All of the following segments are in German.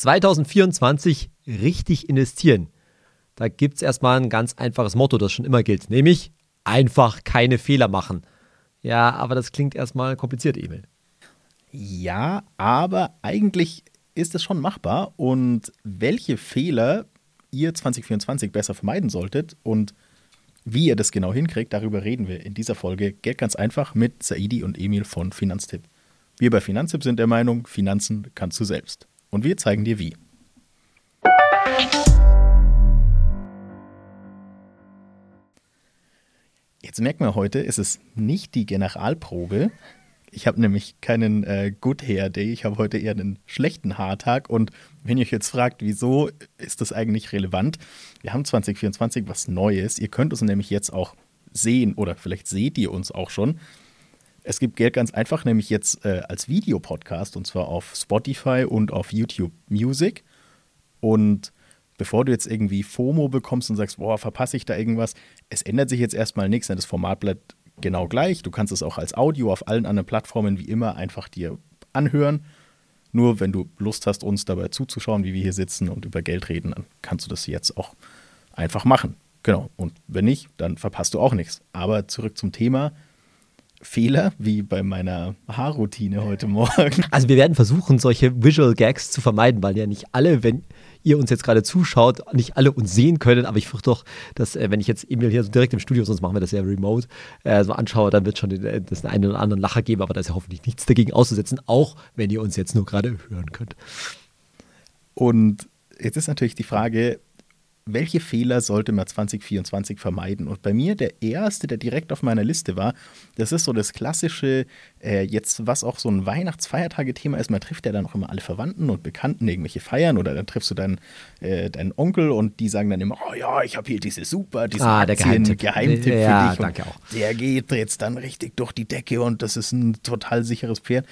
2024 richtig investieren. Da gibt es erstmal ein ganz einfaches Motto, das schon immer gilt, nämlich einfach keine Fehler machen. Ja, aber das klingt erstmal kompliziert, Emil. Ja, aber eigentlich ist es schon machbar. Und welche Fehler ihr 2024 besser vermeiden solltet und wie ihr das genau hinkriegt, darüber reden wir in dieser Folge Geld ganz einfach mit Saidi und Emil von Finanztipp. Wir bei Finanztipp sind der Meinung, Finanzen kannst du selbst. Und wir zeigen dir wie. Jetzt merken wir heute, ist es nicht die Generalprobe. Ich habe nämlich keinen äh, Good Hair Day. Ich habe heute eher einen schlechten Haartag. Und wenn ihr euch jetzt fragt, wieso ist das eigentlich relevant? Wir haben 2024 was Neues. Ihr könnt uns nämlich jetzt auch sehen oder vielleicht seht ihr uns auch schon. Es gibt Geld ganz einfach, nämlich jetzt äh, als Videopodcast und zwar auf Spotify und auf YouTube Music. Und bevor du jetzt irgendwie FOMO bekommst und sagst, boah, verpasse ich da irgendwas, es ändert sich jetzt erstmal nichts, denn das Format bleibt genau gleich. Du kannst es auch als Audio auf allen anderen Plattformen wie immer einfach dir anhören. Nur wenn du Lust hast, uns dabei zuzuschauen, wie wir hier sitzen und über Geld reden, dann kannst du das jetzt auch einfach machen. Genau. Und wenn nicht, dann verpasst du auch nichts. Aber zurück zum Thema. Fehler, wie bei meiner Haarroutine heute Morgen. Also wir werden versuchen, solche Visual Gags zu vermeiden, weil ja nicht alle, wenn ihr uns jetzt gerade zuschaut, nicht alle uns sehen können, aber ich fürchte doch, dass äh, wenn ich jetzt Emil hier so direkt im Studio, sonst machen wir das ja remote, äh, so anschaue, dann wird schon den, äh, das einen oder anderen Lacher geben, aber da ist ja hoffentlich nichts dagegen auszusetzen, auch wenn ihr uns jetzt nur gerade hören könnt. Und jetzt ist natürlich die Frage, welche Fehler sollte man 2024 vermeiden? Und bei mir der erste, der direkt auf meiner Liste war, das ist so das klassische, äh, jetzt was auch so ein Weihnachtsfeiertage-Thema ist, man trifft ja dann auch immer alle Verwandten und Bekannten, irgendwelche Feiern oder dann triffst du deinen, äh, deinen Onkel und die sagen dann immer, oh ja, ich habe hier diese super, diesen ah, der Geheimtipp, Geheimtipp ja, für dich. Danke auch. Der geht jetzt dann richtig durch die Decke und das ist ein total sicheres Pferd.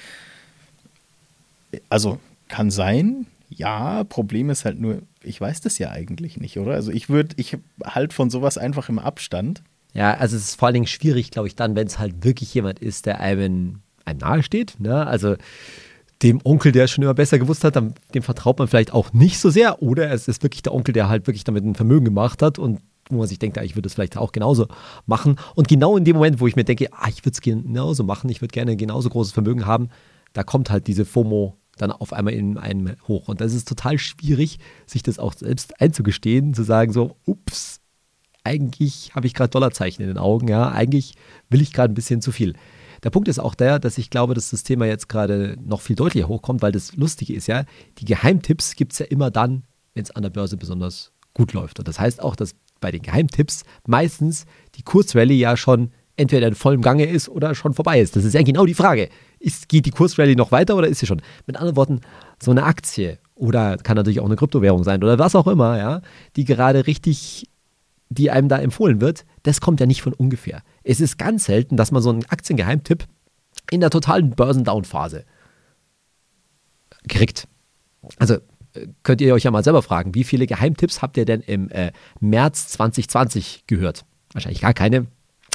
Also kann sein, ja, Problem ist halt nur, ich weiß das ja eigentlich nicht, oder? Also ich würde, ich halt von sowas einfach im Abstand. Ja, also es ist vor allen Dingen schwierig, glaube ich, dann, wenn es halt wirklich jemand ist, der einem, einem nahe steht. Ne? Also dem Onkel, der es schon immer besser gewusst hat, dem, vertraut man vielleicht auch nicht so sehr. Oder es ist wirklich der Onkel, der halt wirklich damit ein Vermögen gemacht hat und wo man sich denkt, ja, ich würde es vielleicht auch genauso machen. Und genau in dem Moment, wo ich mir denke, ah, ich würde es genauso machen, ich würde gerne genauso großes Vermögen haben, da kommt halt diese FOMO dann auf einmal in einem hoch. Und das ist total schwierig, sich das auch selbst einzugestehen, zu sagen so, ups, eigentlich habe ich gerade Dollarzeichen in den Augen, ja, eigentlich will ich gerade ein bisschen zu viel. Der Punkt ist auch der, dass ich glaube, dass das Thema jetzt gerade noch viel deutlicher hochkommt, weil das Lustige ist ja, die Geheimtipps gibt es ja immer dann, wenn es an der Börse besonders gut läuft. Und das heißt auch, dass bei den Geheimtipps meistens die Kursrallye ja schon entweder in vollem Gange ist oder schon vorbei ist. Das ist ja genau die Frage. Ist, geht die Kursrallye noch weiter oder ist sie schon? Mit anderen Worten, so eine Aktie oder kann natürlich auch eine Kryptowährung sein oder was auch immer, ja, die gerade richtig, die einem da empfohlen wird, das kommt ja nicht von ungefähr. Es ist ganz selten, dass man so einen Aktiengeheimtipp in der totalen Börsendown-Phase kriegt. Also äh, könnt ihr euch ja mal selber fragen, wie viele Geheimtipps habt ihr denn im äh, März 2020 gehört? Wahrscheinlich gar keine,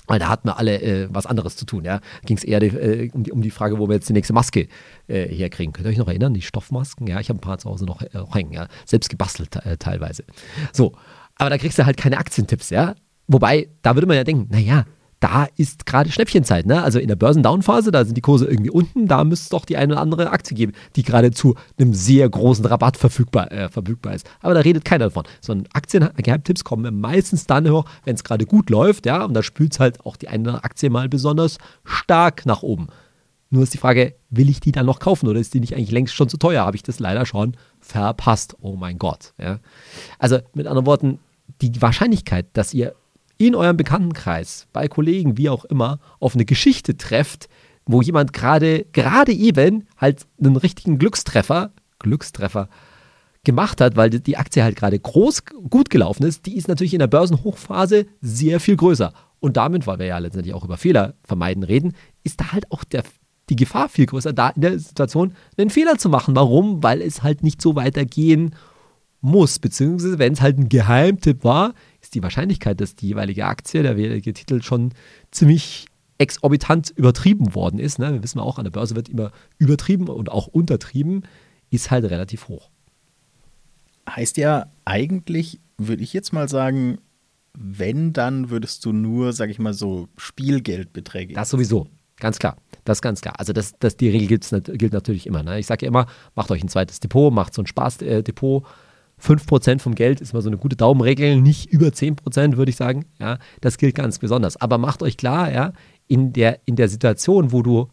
weil da hatten wir alle äh, was anderes zu tun. Ja? Ging es eher äh, um, die, um, die, Frage, wo wir jetzt die nächste Maske äh, herkriegen. Könnt ihr euch noch erinnern? Die Stoffmasken? Ja, ich habe ein paar zu Hause noch, noch äh, hängen. Ja? Selbst gebastelt äh, teilweise. So, aber da kriegst du halt keine Aktientipps. Ja? Wobei, da würde man ja denken, naja, da ist gerade Schnäppchenzeit. Ne? Also in der Börsendownphase, da sind die Kurse irgendwie unten, da müsste es doch die eine oder andere Aktie geben, die gerade zu einem sehr großen Rabatt verfügbar, äh, verfügbar ist. Aber da redet keiner davon. Sondern Aktiengeheimtipps kommen meistens dann hoch, wenn es gerade gut läuft, ja, und da spült es halt auch die eine Aktie mal besonders stark nach oben. Nur ist die Frage, will ich die dann noch kaufen oder ist die nicht eigentlich längst schon zu teuer? Habe ich das leider schon verpasst. Oh mein Gott. Ja. Also mit anderen Worten, die Wahrscheinlichkeit, dass ihr in eurem Bekanntenkreis, bei Kollegen, wie auch immer, auf eine Geschichte trefft, wo jemand gerade, gerade eben halt einen richtigen Glückstreffer, Glückstreffer gemacht hat, weil die Aktie halt gerade groß gut gelaufen ist, die ist natürlich in der Börsenhochphase sehr viel größer. Und damit, weil wir ja letztendlich auch über Fehler vermeiden reden, ist da halt auch der, die Gefahr viel größer, da in der Situation einen Fehler zu machen. Warum? Weil es halt nicht so weitergehen muss, beziehungsweise wenn es halt ein Geheimtipp war, ist die Wahrscheinlichkeit, dass die jeweilige Aktie, der jeweilige Titel schon ziemlich exorbitant übertrieben worden ist. Ne? Wir wissen auch, an der Börse wird immer übertrieben und auch untertrieben, ist halt relativ hoch. Heißt ja eigentlich, würde ich jetzt mal sagen, wenn, dann würdest du nur, sag ich mal, so Spielgeldbeträge. Das sowieso, ganz klar. Das ist ganz klar. Also das, das, die Regel gilt natürlich immer. Ne? Ich sage ja immer, macht euch ein zweites Depot, macht so ein Spaßdepot. 5% vom Geld ist mal so eine gute Daumenregel, nicht über 10%, würde ich sagen. Ja, das gilt ganz besonders. Aber macht euch klar, ja, in der, in der Situation, wo du,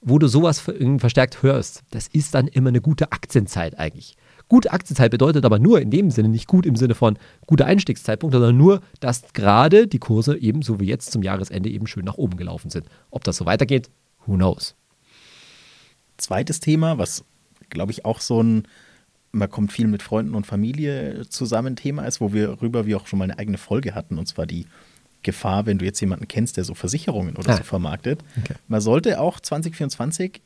wo du sowas verstärkt hörst, das ist dann immer eine gute Aktienzeit eigentlich. Gute Aktienzeit bedeutet aber nur in dem Sinne, nicht gut im Sinne von guter Einstiegszeitpunkt, sondern nur, dass gerade die Kurse eben so wie jetzt zum Jahresende eben schön nach oben gelaufen sind. Ob das so weitergeht, who knows. Zweites Thema, was glaube ich auch so ein, man kommt viel mit Freunden und Familie zusammen Thema ist, wo wir rüber wie auch schon mal eine eigene Folge hatten, und zwar die Gefahr, wenn du jetzt jemanden kennst, der so Versicherungen oder ah. so vermarktet. Okay. Man sollte auch 2024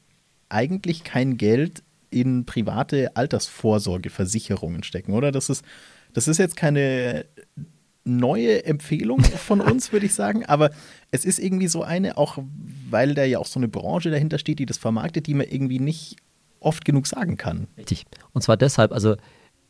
eigentlich kein Geld in private Altersvorsorgeversicherungen stecken, oder? Das ist, das ist jetzt keine neue Empfehlung von uns, würde ich sagen, aber es ist irgendwie so eine, auch weil da ja auch so eine Branche dahinter steht, die das vermarktet, die man irgendwie nicht oft genug sagen kann. Richtig. Und zwar deshalb, also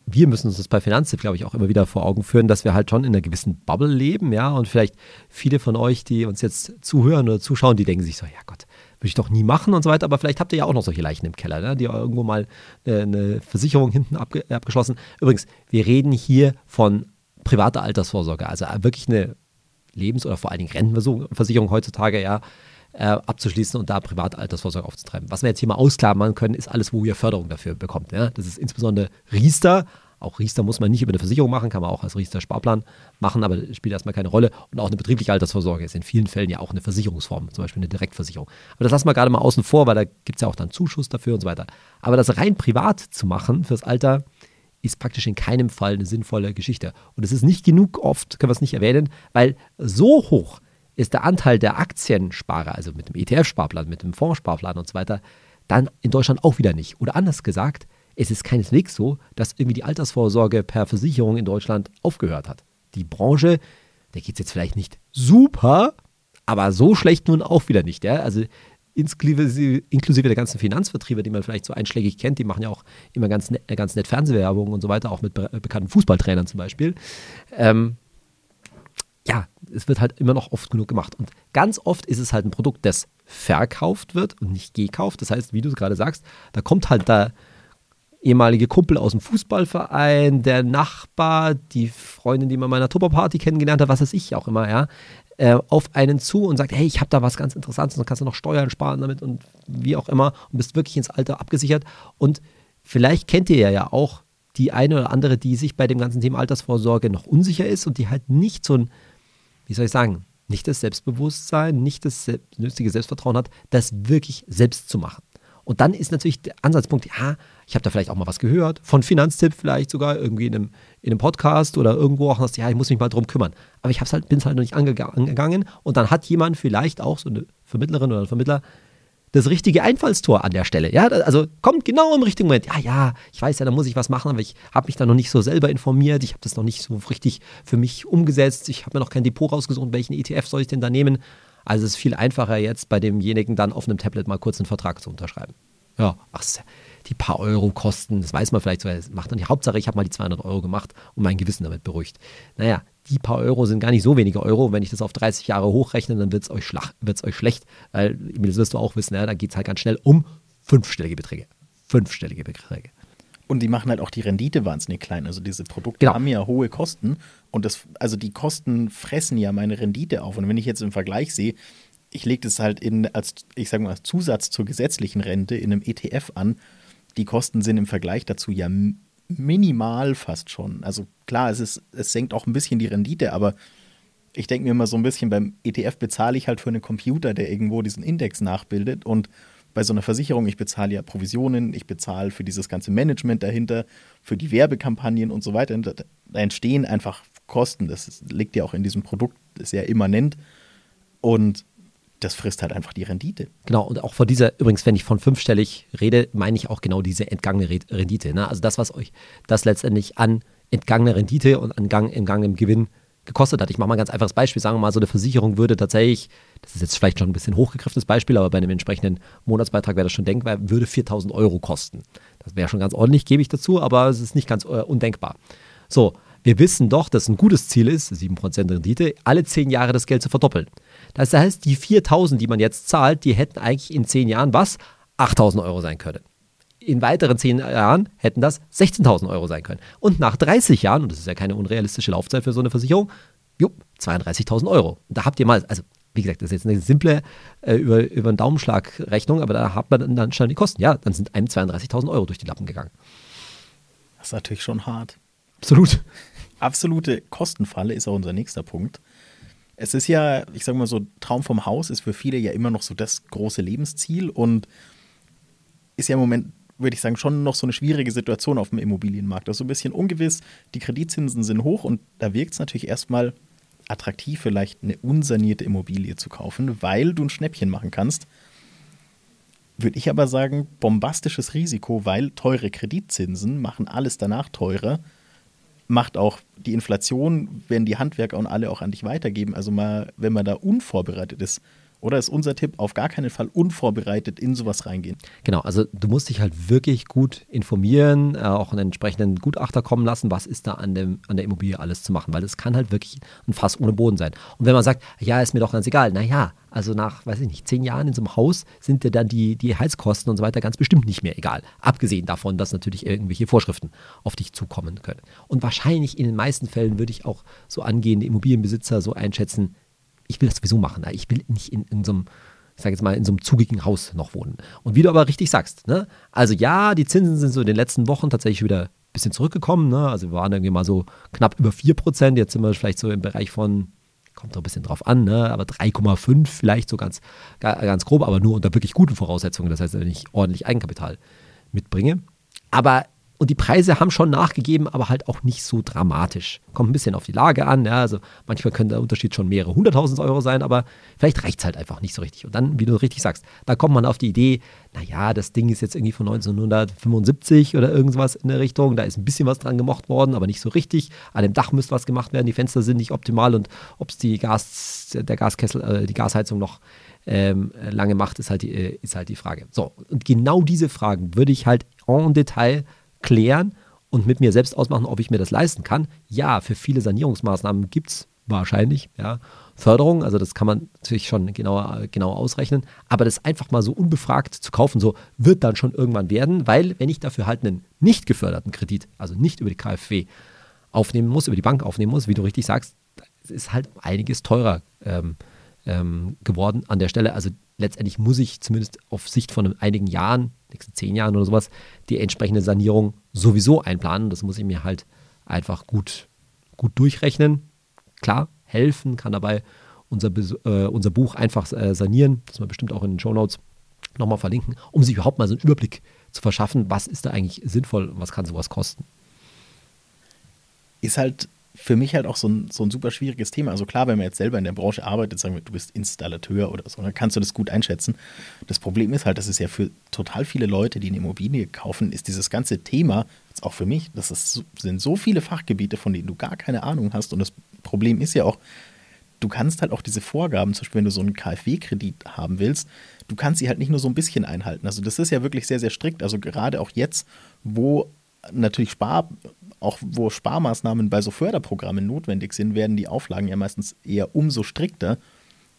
wir müssen uns das bei Finanztipp, glaube ich, auch immer wieder vor Augen führen, dass wir halt schon in einer gewissen Bubble leben, ja, und vielleicht viele von euch, die uns jetzt zuhören oder zuschauen, die denken sich so, ja Gott, würde ich doch nie machen und so weiter. Aber vielleicht habt ihr ja auch noch solche Leichen im Keller, ne? die irgendwo mal äh, eine Versicherung hinten abge abgeschlossen. Übrigens, wir reden hier von privater Altersvorsorge, also wirklich eine Lebens- oder vor allen Dingen Rentenversicherung heutzutage, ja, äh, abzuschließen und da private Altersvorsorge aufzutreiben. Was wir jetzt hier mal ausklammern können, ist alles, wo ihr Förderung dafür bekommt. Ja? Das ist insbesondere Riester, auch Riester muss man nicht über eine Versicherung machen, kann man auch als Riester-Sparplan machen, aber spielt erstmal keine Rolle. Und auch eine betriebliche Altersvorsorge ist in vielen Fällen ja auch eine Versicherungsform, zum Beispiel eine Direktversicherung. Aber das lassen wir gerade mal außen vor, weil da gibt es ja auch dann Zuschuss dafür und so weiter. Aber das rein privat zu machen fürs Alter, ist praktisch in keinem Fall eine sinnvolle Geschichte. Und es ist nicht genug oft, können wir es nicht erwähnen, weil so hoch ist der Anteil der Aktiensparer, also mit dem ETF-Sparplan, mit dem Fondssparplan und so weiter, dann in Deutschland auch wieder nicht. Oder anders gesagt, es ist keineswegs so, dass irgendwie die Altersvorsorge per Versicherung in Deutschland aufgehört hat. Die Branche, der geht es jetzt vielleicht nicht super, aber so schlecht nun auch wieder nicht. Ja? Also inklusive, der ganzen Finanzvertriebe, die man vielleicht so einschlägig kennt, die machen ja auch immer ganz nett, ganz nett Fernsehwerbung und so weiter, auch mit be bekannten Fußballtrainern zum Beispiel. Ähm, ja, es wird halt immer noch oft genug gemacht. Und ganz oft ist es halt ein Produkt, das verkauft wird und nicht gekauft. Das heißt, wie du es gerade sagst, da kommt halt da ehemalige Kumpel aus dem Fußballverein, der Nachbar, die Freundin, die man meiner Tupperparty kennengelernt hat, was weiß ich auch immer, ja, äh, auf einen zu und sagt, hey, ich habe da was ganz Interessantes und kannst du noch Steuern sparen damit und wie auch immer und bist wirklich ins Alter abgesichert. Und vielleicht kennt ihr ja auch die eine oder andere, die sich bei dem ganzen Thema Altersvorsorge noch unsicher ist und die halt nicht so ein, wie soll ich sagen, nicht das Selbstbewusstsein, nicht das nötige Selbstvertrauen hat, das wirklich selbst zu machen. Und dann ist natürlich der Ansatzpunkt, ja, ich habe da vielleicht auch mal was gehört, von Finanztipp vielleicht sogar, irgendwie in einem, in einem Podcast oder irgendwo auch, ja, ich muss mich mal drum kümmern. Aber ich halt, bin es halt noch nicht angegangen und dann hat jemand vielleicht auch, so eine Vermittlerin oder ein Vermittler, das richtige Einfallstor an der Stelle. Ja, also kommt genau im richtigen Moment. Ja, ja, ich weiß ja, da muss ich was machen, aber ich habe mich da noch nicht so selber informiert. Ich habe das noch nicht so richtig für mich umgesetzt. Ich habe mir noch kein Depot rausgesucht. Welchen ETF soll ich denn da nehmen? Also es ist viel einfacher jetzt bei demjenigen dann auf einem Tablet mal kurz einen Vertrag zu unterschreiben. Ja, ach, die paar Euro kosten, das weiß man vielleicht sogar, das macht dann die Hauptsache, ich habe mal die 200 Euro gemacht und mein Gewissen damit beruhigt. Naja, die paar Euro sind gar nicht so wenige Euro. Wenn ich das auf 30 Jahre hochrechne, dann wird es euch, euch schlecht, weil, das wirst du auch wissen, ja, da geht es halt ganz schnell um fünfstellige Beträge. Fünfstellige Beträge. Und die machen halt auch die Rendite wahnsinnig klein. Also diese Produkte genau. haben ja hohe Kosten und das, also die Kosten fressen ja meine Rendite auf. Und wenn ich jetzt im Vergleich sehe, ich lege das halt in, als, ich sage mal, als Zusatz zur gesetzlichen Rente in einem ETF an, die Kosten sind im Vergleich dazu ja minimal fast schon. Also klar, es, ist, es senkt auch ein bisschen die Rendite, aber ich denke mir immer so ein bisschen, beim ETF bezahle ich halt für einen Computer, der irgendwo diesen Index nachbildet und bei so einer Versicherung, ich bezahle ja Provisionen, ich bezahle für dieses ganze Management dahinter, für die Werbekampagnen und so weiter. Da, entstehen einfach Kosten. Das liegt ja auch in diesem Produkt, ja immanent. Und das frisst halt einfach die Rendite. Genau, und auch von dieser, übrigens, wenn ich von fünfstellig rede, meine ich auch genau diese entgangene Rendite. Ne? Also das, was euch das letztendlich an entgangener Rendite und an Gang, entgangenem Gewinn gekostet hat. Ich mache mal ein ganz einfaches Beispiel. Sagen wir mal, so eine Versicherung würde tatsächlich, das ist jetzt vielleicht schon ein bisschen hochgegriffenes Beispiel, aber bei einem entsprechenden Monatsbeitrag wäre das schon denkbar, würde 4000 Euro kosten. Das wäre schon ganz ordentlich, gebe ich dazu, aber es ist nicht ganz äh, undenkbar. So, wir wissen doch, dass ein gutes Ziel ist, 7% Rendite, alle 10 Jahre das Geld zu verdoppeln. Das heißt, die 4000, die man jetzt zahlt, die hätten eigentlich in 10 Jahren was? 8000 Euro sein können in weiteren zehn Jahren hätten das 16.000 Euro sein können. Und nach 30 Jahren, und das ist ja keine unrealistische Laufzeit für so eine Versicherung, 32.000 Euro. Und da habt ihr mal, also wie gesagt, das ist jetzt eine simple äh, über, über einen Daumenschlag Rechnung, aber da hat man dann schon die Kosten. Ja, dann sind einem 32.000 Euro durch die Lappen gegangen. Das ist natürlich schon hart. Absolut. Absolute Kostenfalle ist auch unser nächster Punkt. Es ist ja, ich sage mal so, Traum vom Haus ist für viele ja immer noch so das große Lebensziel und ist ja im Moment würde ich sagen, schon noch so eine schwierige Situation auf dem Immobilienmarkt. Das ist so ein bisschen ungewiss, die Kreditzinsen sind hoch und da wirkt es natürlich erstmal attraktiv, vielleicht eine unsanierte Immobilie zu kaufen, weil du ein Schnäppchen machen kannst. Würde ich aber sagen, bombastisches Risiko, weil teure Kreditzinsen machen alles danach teurer, macht auch die Inflation, werden die Handwerker und alle auch an dich weitergeben. Also mal, wenn man da unvorbereitet ist, oder ist unser Tipp auf gar keinen Fall unvorbereitet in sowas reingehen? Genau, also du musst dich halt wirklich gut informieren, äh, auch einen entsprechenden Gutachter kommen lassen, was ist da an, dem, an der Immobilie alles zu machen, weil es kann halt wirklich ein Fass ohne Boden sein. Und wenn man sagt, ja, ist mir doch ganz egal, naja, also nach, weiß ich nicht, zehn Jahren in so einem Haus sind dir dann die, die Heizkosten und so weiter ganz bestimmt nicht mehr egal. Abgesehen davon, dass natürlich irgendwelche Vorschriften auf dich zukommen können. Und wahrscheinlich in den meisten Fällen würde ich auch so angehende Immobilienbesitzer so einschätzen, ich will das sowieso machen. Ich will nicht in, in so einem, ich sage jetzt mal, in so einem zugigen Haus noch wohnen. Und wie du aber richtig sagst, ne? also ja, die Zinsen sind so in den letzten Wochen tatsächlich wieder ein bisschen zurückgekommen. Ne? Also wir waren irgendwie mal so knapp über 4%, jetzt sind wir vielleicht so im Bereich von, kommt doch ein bisschen drauf an, ne? aber 3,5 vielleicht so ganz, ganz grob, aber nur unter wirklich guten Voraussetzungen. Das heißt, wenn ich ordentlich Eigenkapital mitbringe. Aber und die Preise haben schon nachgegeben, aber halt auch nicht so dramatisch. Kommt ein bisschen auf die Lage an. Ja, also manchmal könnte der Unterschied schon mehrere hunderttausend Euro sein, aber vielleicht reicht es halt einfach nicht so richtig. Und dann, wie du richtig sagst, da kommt man auf die Idee, naja, das Ding ist jetzt irgendwie von 1975 oder irgendwas in der Richtung. Da ist ein bisschen was dran gemacht worden, aber nicht so richtig. An dem Dach müsste was gemacht werden. Die Fenster sind nicht optimal und ob es die Gas, der Gaskessel, äh, die Gasheizung noch ähm, lange macht, ist halt, die, äh, ist halt die Frage. So, und genau diese Fragen würde ich halt en Detail klären und mit mir selbst ausmachen, ob ich mir das leisten kann. Ja, für viele Sanierungsmaßnahmen gibt es wahrscheinlich ja, Förderung, also das kann man natürlich schon genauer, genauer ausrechnen, aber das einfach mal so unbefragt zu kaufen, so wird dann schon irgendwann werden, weil wenn ich dafür halt einen nicht geförderten Kredit, also nicht über die KfW aufnehmen muss, über die Bank aufnehmen muss, wie du richtig sagst, ist halt einiges teurer ähm, ähm, geworden an der Stelle. Also letztendlich muss ich zumindest auf Sicht von einigen Jahren, nächsten zehn Jahren oder sowas, die entsprechende Sanierung sowieso einplanen. Das muss ich mir halt einfach gut, gut durchrechnen. Klar, helfen kann dabei unser, äh, unser Buch einfach äh, sanieren, das wir bestimmt auch in den Show Notes nochmal verlinken, um sich überhaupt mal so einen Überblick zu verschaffen, was ist da eigentlich sinnvoll und was kann sowas kosten. Ist halt für mich halt auch so ein, so ein super schwieriges Thema. Also klar, wenn man jetzt selber in der Branche arbeitet, sagen wir, du bist Installateur oder so, dann kannst du das gut einschätzen. Das Problem ist halt, dass es ja für total viele Leute, die eine Immobilie kaufen, ist dieses ganze Thema, jetzt auch für mich, das ist, sind so viele Fachgebiete, von denen du gar keine Ahnung hast. Und das Problem ist ja auch, du kannst halt auch diese Vorgaben, zum Beispiel wenn du so einen KfW-Kredit haben willst, du kannst sie halt nicht nur so ein bisschen einhalten. Also das ist ja wirklich sehr, sehr strikt. Also gerade auch jetzt, wo natürlich Spar auch wo Sparmaßnahmen bei so Förderprogrammen notwendig sind, werden die Auflagen ja meistens eher umso strikter.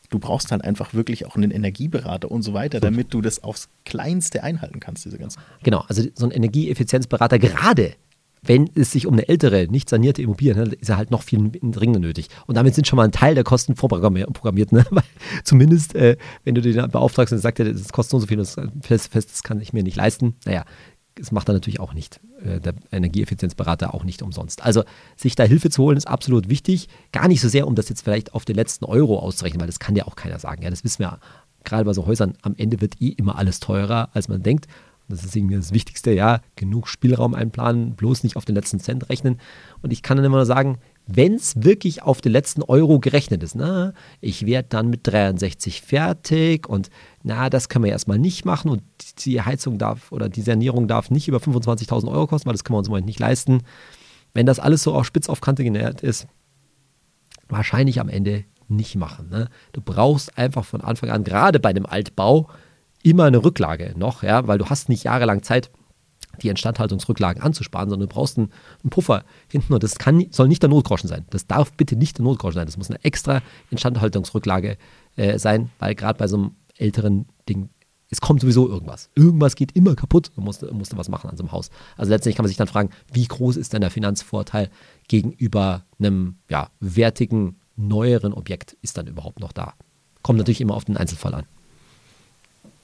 Du brauchst halt einfach wirklich auch einen Energieberater und so weiter, damit du das aufs Kleinste einhalten kannst, diese ganzen. Genau, also so ein Energieeffizienzberater, gerade wenn es sich um eine ältere, nicht sanierte Immobilie handelt, ist er halt noch viel dringender nötig. Und damit sind schon mal ein Teil der Kosten vorprogrammiert. Ne? Weil zumindest, äh, wenn du den beauftragst und sagst, das kostet so und so viel, das, fest, das kann ich mir nicht leisten. Naja, das macht er natürlich auch nicht, äh, der Energieeffizienzberater auch nicht umsonst. Also sich da Hilfe zu holen ist absolut wichtig. Gar nicht so sehr, um das jetzt vielleicht auf den letzten Euro auszurechnen, weil das kann ja auch keiner sagen. Ja, das wissen wir gerade bei so Häusern. Am Ende wird eh immer alles teurer, als man denkt. Das ist irgendwie das Wichtigste, ja, genug Spielraum einplanen, bloß nicht auf den letzten Cent rechnen. Und ich kann dann immer nur sagen, wenn es wirklich auf den letzten Euro gerechnet ist, na, ich werde dann mit 63 fertig und na, das können wir erstmal nicht machen und die Heizung darf oder die Sanierung darf nicht über 25.000 Euro kosten, weil das können wir uns im Moment nicht leisten. Wenn das alles so auf spitz auf Kante genährt ist, wahrscheinlich am Ende nicht machen. Ne? Du brauchst einfach von Anfang an, gerade bei einem Altbau, immer eine Rücklage noch, ja, weil du hast nicht jahrelang Zeit, die Instandhaltungsrücklagen anzusparen, sondern du brauchst einen, Puffer hinten und das kann, soll nicht der Notgroschen sein. Das darf bitte nicht der Notgroschen sein. Das muss eine extra Instandhaltungsrücklage äh, sein, weil gerade bei so einem älteren Ding, es kommt sowieso irgendwas. Irgendwas geht immer kaputt und musst, musst du was machen an so einem Haus. Also letztendlich kann man sich dann fragen, wie groß ist denn der Finanzvorteil gegenüber einem ja, wertigen, neueren Objekt ist dann überhaupt noch da? Kommt natürlich immer auf den Einzelfall an.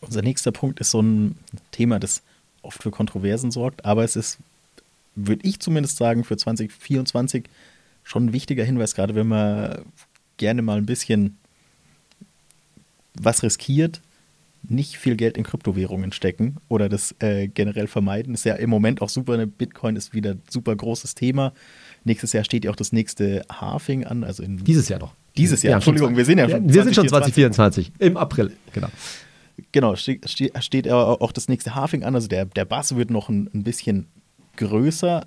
Unser nächster Punkt ist so ein Thema, das oft für Kontroversen sorgt, aber es ist, würde ich zumindest sagen, für 2024 schon ein wichtiger Hinweis, gerade wenn man gerne mal ein bisschen was riskiert, nicht viel Geld in Kryptowährungen stecken oder das äh, generell vermeiden. Ist ja im Moment auch super. Eine Bitcoin ist wieder ein super großes Thema. Nächstes Jahr steht ja auch das nächste Halving an. Also in dieses Jahr noch. Dieses Jahr, ja, Entschuldigung, wir sind ja schon. Wir sind schon 2024, im April, genau. Genau, steht, auch das nächste Halving an. Also der, der Bass wird noch ein, ein bisschen größer,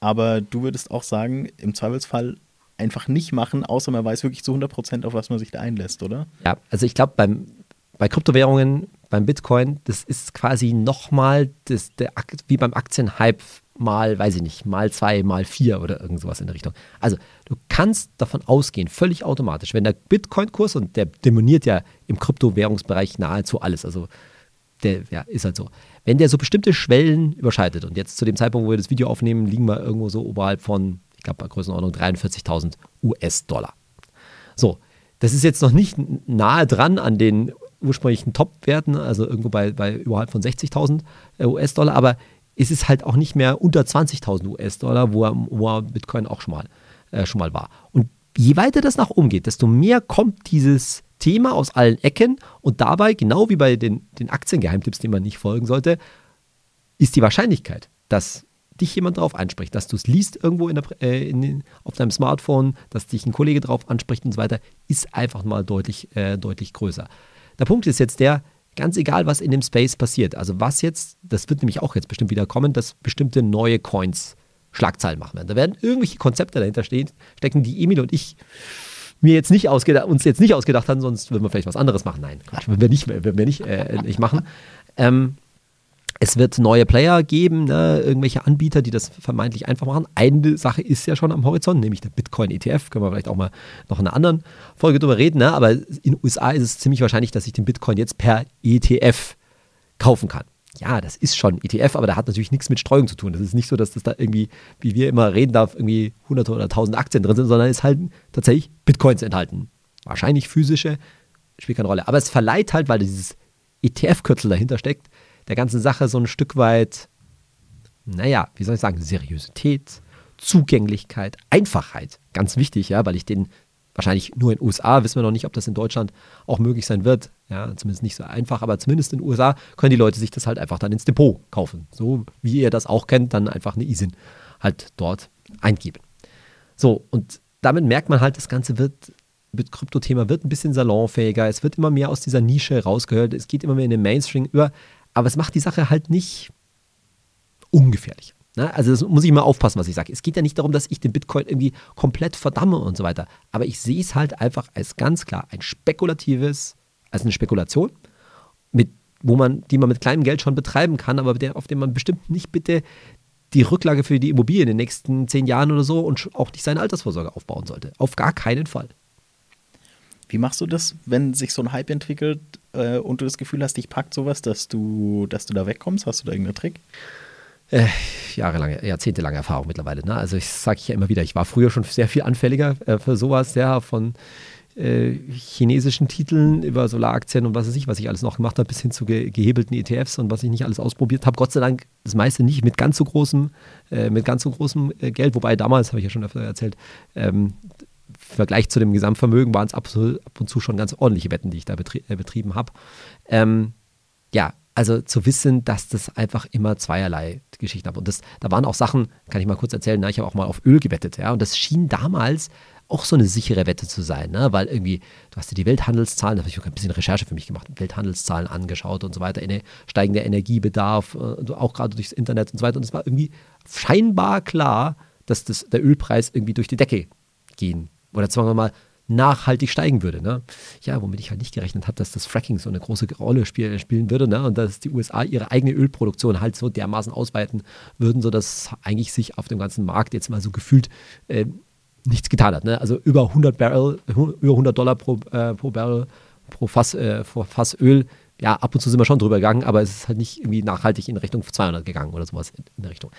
aber du würdest auch sagen, im Zweifelsfall einfach nicht machen, außer man weiß wirklich zu 100 Prozent, auf was man sich da einlässt, oder? Ja, also ich glaube, bei Kryptowährungen, beim Bitcoin, das ist quasi nochmal wie beim Aktienhype mal, weiß ich nicht, mal zwei, mal vier oder irgend sowas in der Richtung. Also du kannst davon ausgehen, völlig automatisch, wenn der Bitcoin-Kurs, und der demoniert ja im Kryptowährungsbereich nahezu alles, also der ja, ist halt so. Wenn der so bestimmte Schwellen überschreitet, und jetzt zu dem Zeitpunkt, wo wir das Video aufnehmen, liegen wir irgendwo so oberhalb von, ich glaube, bei Größenordnung 43.000 US-Dollar. So, das ist jetzt noch nicht nahe dran an den ursprünglichen Top-Werten, also irgendwo bei, bei überhalb von 60.000 äh, US-Dollar, aber ist es halt auch nicht mehr unter 20.000 US-Dollar, wo wo Bitcoin auch schon mal, äh, schon mal war. Und je weiter das nach oben geht, desto mehr kommt dieses Thema aus allen Ecken und dabei, genau wie bei den, den Aktiengeheimtipps, denen man nicht folgen sollte, ist die Wahrscheinlichkeit, dass dich jemand darauf anspricht, dass du es liest irgendwo in der, äh, in, auf deinem Smartphone, dass dich ein Kollege darauf anspricht und so weiter, ist einfach mal deutlich, äh, deutlich größer. Der Punkt ist jetzt der, ganz egal, was in dem Space passiert. Also was jetzt, das wird nämlich auch jetzt bestimmt wieder kommen, dass bestimmte neue Coins Schlagzeilen machen werden. Da werden irgendwelche Konzepte dahinter stehen, stecken, die Emil und ich mir jetzt nicht uns jetzt nicht ausgedacht haben, sonst würden wir vielleicht was anderes machen. Nein, Quatsch, würden wir nicht, würden wir nicht, äh, nicht machen. Ähm, es wird neue Player geben, ne, irgendwelche Anbieter, die das vermeintlich einfach machen. Eine Sache ist ja schon am Horizont, nämlich der Bitcoin-ETF. Können wir vielleicht auch mal noch in einer anderen Folge drüber reden. Ne? Aber in den USA ist es ziemlich wahrscheinlich, dass ich den Bitcoin jetzt per ETF kaufen kann. Ja, das ist schon ETF, aber da hat natürlich nichts mit Streuung zu tun. Das ist nicht so, dass das da irgendwie, wie wir immer reden darf, irgendwie hunderte oder tausend Aktien drin sind, sondern es halt tatsächlich Bitcoins enthalten. Wahrscheinlich physische, spielt keine Rolle. Aber es verleiht halt, weil dieses ETF-Kürzel dahinter steckt, der ganzen Sache so ein Stück weit, naja, wie soll ich sagen, Seriosität, Zugänglichkeit, Einfachheit. Ganz wichtig, ja, weil ich den wahrscheinlich nur in den USA, wissen wir noch nicht, ob das in Deutschland auch möglich sein wird. Ja, zumindest nicht so einfach, aber zumindest in den USA können die Leute sich das halt einfach dann ins Depot kaufen. So wie ihr das auch kennt, dann einfach eine ISIN halt dort eingeben. So, und damit merkt man halt, das Ganze wird mit Krypto-Thema wird ein bisschen salonfähiger. Es wird immer mehr aus dieser Nische rausgehört. Es geht immer mehr in den Mainstream über. Aber es macht die Sache halt nicht ungefährlich. Ne? Also das muss ich immer aufpassen, was ich sage. Es geht ja nicht darum, dass ich den Bitcoin irgendwie komplett verdamme und so weiter. Aber ich sehe es halt einfach als ganz klar ein spekulatives, als eine Spekulation, mit, wo man, die man mit kleinem Geld schon betreiben kann, aber der, auf dem man bestimmt nicht bitte die Rücklage für die Immobilie in den nächsten zehn Jahren oder so und auch nicht seine Altersvorsorge aufbauen sollte. Auf gar keinen Fall. Wie machst du das, wenn sich so ein Hype entwickelt äh, und du das Gefühl hast, dich packt sowas, dass du, dass du da wegkommst? Hast du da irgendeinen Trick? Äh, jahrelange, jahrzehntelange Erfahrung mittlerweile. Ne? Also ich sage ich ja immer wieder, ich war früher schon sehr viel anfälliger äh, für sowas, ja, von äh, chinesischen Titeln über Solaraktien und was weiß ich, was ich alles noch gemacht habe, bis hin zu ge gehebelten ETFs und was ich nicht alles ausprobiert habe. Gott sei Dank das meiste nicht mit ganz so großem, äh, mit ganz so großem äh, Geld, wobei damals, habe ich ja schon öfter erzählt, ähm, Vergleich zu dem Gesamtvermögen waren es ab, und zu schon ganz ordentliche Wetten, die ich da betrie äh, betrieben habe. Ähm, ja, also zu wissen, dass das einfach immer zweierlei Geschichten hat. Und das, da waren auch Sachen, kann ich mal kurz erzählen, na, ich habe auch mal auf Öl gewettet, ja, und das schien damals auch so eine sichere Wette zu sein, ne? weil irgendwie, du hast dir die Welthandelszahlen, da habe ich auch ein bisschen Recherche für mich gemacht, Welthandelszahlen angeschaut und so weiter, steigender Energiebedarf, äh, auch gerade durchs Internet und so weiter. Und es war irgendwie scheinbar klar, dass das, der Ölpreis irgendwie durch die Decke gehen oder sagen wir mal nachhaltig steigen würde. Ne? Ja, womit ich halt nicht gerechnet habe, dass das Fracking so eine große Rolle spiel, spielen würde ne? und dass die USA ihre eigene Ölproduktion halt so dermaßen ausweiten würden, sodass eigentlich sich auf dem ganzen Markt jetzt mal so gefühlt äh, nichts getan hat. Ne? Also über 100 Barrel, über 100 Dollar pro, äh, pro Barrel pro Fass, äh, pro Fass Öl. Ja, ab und zu sind wir schon drüber gegangen, aber es ist halt nicht irgendwie nachhaltig in Richtung 200 gegangen oder sowas in der Richtung.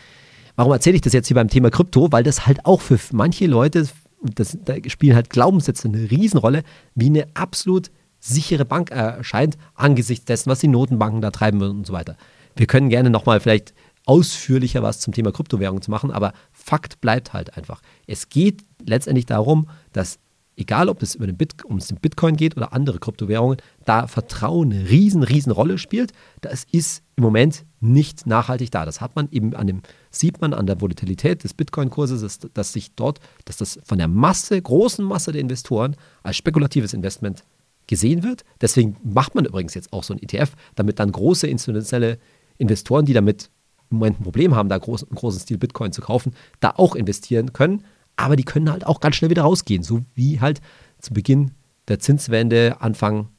Warum erzähle ich das jetzt hier beim Thema Krypto? Weil das halt auch für manche Leute, das, da spielen halt Glaubenssätze eine Riesenrolle, wie eine absolut sichere Bank erscheint, angesichts dessen, was die Notenbanken da treiben und so weiter. Wir können gerne nochmal vielleicht ausführlicher was zum Thema Kryptowährung zu machen, aber Fakt bleibt halt einfach. Es geht letztendlich darum, dass egal ob es über den Bit, um den Bitcoin geht oder andere Kryptowährungen, da Vertrauen eine riesen, riesen Rolle spielt. Das ist im Moment nicht nachhaltig da. Das hat man eben an dem, sieht man an der Volatilität des Bitcoin-Kurses, dass, dass sich dort, dass das von der Masse, großen Masse der Investoren als spekulatives Investment gesehen wird. Deswegen macht man übrigens jetzt auch so ein ETF, damit dann große institutionelle Investoren, die damit im Moment ein Problem haben, da groß, einen großen Stil Bitcoin zu kaufen, da auch investieren können aber die können halt auch ganz schnell wieder rausgehen, so wie halt zu Beginn der Zinswende Anfang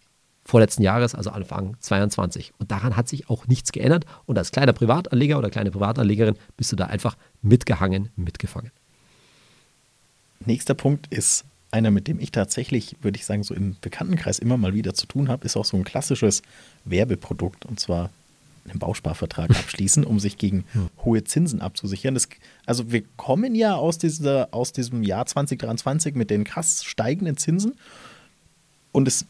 vorletzten Jahres, also Anfang 22. Und daran hat sich auch nichts geändert. Und als kleiner Privatanleger oder kleine Privatanlegerin bist du da einfach mitgehangen, mitgefangen. Nächster Punkt ist einer, mit dem ich tatsächlich, würde ich sagen, so im Bekanntenkreis immer mal wieder zu tun habe, ist auch so ein klassisches Werbeprodukt. Und zwar einen Bausparvertrag abschließen, um sich gegen hohe Zinsen abzusichern. Das, also wir kommen ja aus, dieser, aus diesem Jahr 2023 mit den krass steigenden Zinsen und es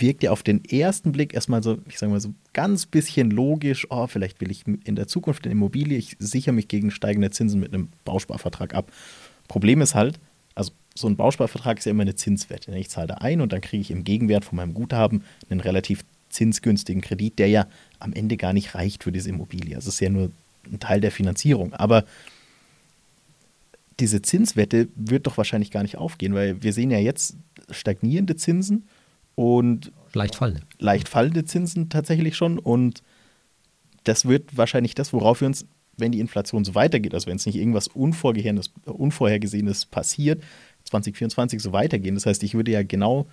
wirkt ja auf den ersten Blick erstmal so, ich sage mal so ganz bisschen logisch, oh, vielleicht will ich in der Zukunft eine Immobilie, ich sichere mich gegen steigende Zinsen mit einem Bausparvertrag ab. Problem ist halt, also so ein Bausparvertrag ist ja immer eine Zinswette. Ich zahle da ein und dann kriege ich im Gegenwert von meinem Guthaben einen relativ zinsgünstigen Kredit, der ja am Ende gar nicht reicht für diese Immobilie. Also es ist ja nur ein Teil der Finanzierung. Aber diese Zinswette wird doch wahrscheinlich gar nicht aufgehen, weil wir sehen ja jetzt stagnierende Zinsen und leicht fallende. Leicht fallende Zinsen tatsächlich schon. Und das wird wahrscheinlich das, worauf wir uns, wenn die Inflation so weitergeht, also wenn es nicht irgendwas Unvorhergesehenes passiert, 2024 so weitergehen. Das heißt, ich würde ja genau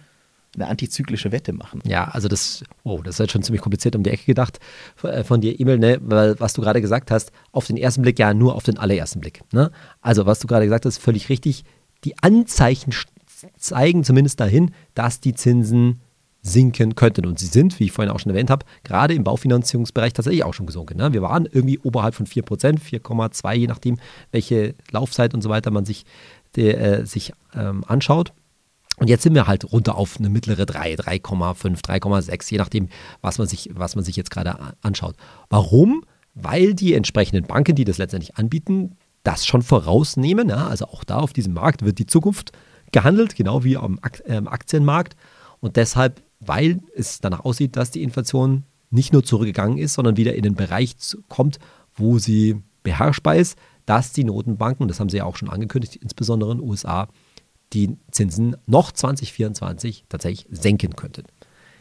eine antizyklische Wette machen. Ja, also das, oh, das ist halt schon ziemlich kompliziert um die Ecke gedacht äh, von dir, Emil, ne? weil was du gerade gesagt hast, auf den ersten Blick ja nur auf den allerersten Blick. Ne? Also was du gerade gesagt hast, völlig richtig. Die Anzeichen zeigen zumindest dahin, dass die Zinsen sinken könnten. Und sie sind, wie ich vorhin auch schon erwähnt habe, gerade im Baufinanzierungsbereich tatsächlich auch schon gesunken. Ne? Wir waren irgendwie oberhalb von 4%, 4,2, je nachdem, welche Laufzeit und so weiter man sich, der, äh, sich ähm, anschaut. Und jetzt sind wir halt runter auf eine mittlere 3, 3,5, 3,6, je nachdem, was man sich, was man sich jetzt gerade anschaut. Warum? Weil die entsprechenden Banken, die das letztendlich anbieten, das schon vorausnehmen. Ja? Also auch da auf diesem Markt wird die Zukunft gehandelt, genau wie am ähm, Aktienmarkt. Und deshalb, weil es danach aussieht, dass die Inflation nicht nur zurückgegangen ist, sondern wieder in den Bereich kommt, wo sie beherrschbar ist, dass die Notenbanken, das haben sie ja auch schon angekündigt, insbesondere in den USA, die Zinsen noch 2024 tatsächlich senken könnten.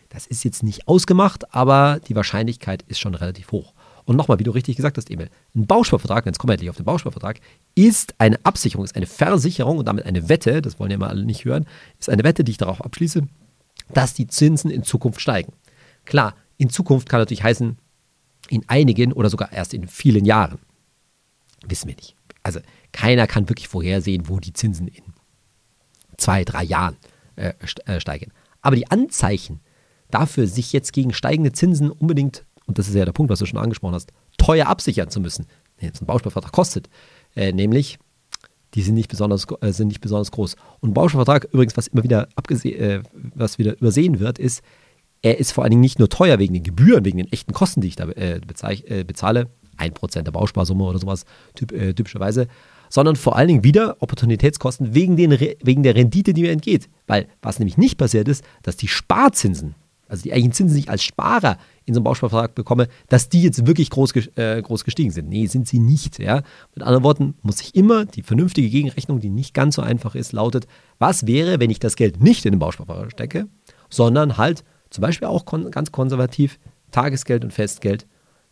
Das ist jetzt nicht ausgemacht, aber die Wahrscheinlichkeit ist schon relativ hoch. Und nochmal, wie du richtig gesagt hast, Emil, ein Bausparvertrag, jetzt kommen wir endlich auf den Bausparvertrag, ist eine Absicherung, ist eine Versicherung und damit eine Wette, das wollen ja mal alle nicht hören, ist eine Wette, die ich darauf abschließe, dass die Zinsen in Zukunft steigen. Klar, in Zukunft kann natürlich heißen, in einigen oder sogar erst in vielen Jahren. Wissen wir nicht. Also keiner kann wirklich vorhersehen, wo die Zinsen in zwei, drei Jahren äh, äh, steigen. Aber die Anzeichen dafür, sich jetzt gegen steigende Zinsen unbedingt, und das ist ja der Punkt, was du schon angesprochen hast, teuer absichern zu müssen, jetzt ein Bausparvertrag kostet, äh, nämlich die sind nicht besonders, äh, sind nicht besonders groß. Und ein Bausparvertrag, übrigens, was immer wieder äh, was wieder übersehen wird, ist, er ist vor allen Dingen nicht nur teuer wegen den Gebühren, wegen den echten Kosten, die ich da äh, bezahle, 1% der Bausparsumme oder sowas typ, typischerweise, sondern vor allen Dingen wieder Opportunitätskosten wegen, den, wegen der Rendite, die mir entgeht. Weil was nämlich nicht passiert ist, dass die Sparzinsen, also die eigentlichen Zinsen, die ich als Sparer in so einem Bausparvertrag bekomme, dass die jetzt wirklich groß, äh, groß gestiegen sind. Nee, sind sie nicht. Ja? Mit anderen Worten muss ich immer die vernünftige Gegenrechnung, die nicht ganz so einfach ist, lautet, was wäre, wenn ich das Geld nicht in den Bausparvertrag stecke, sondern halt zum Beispiel auch kon ganz konservativ Tagesgeld und Festgeld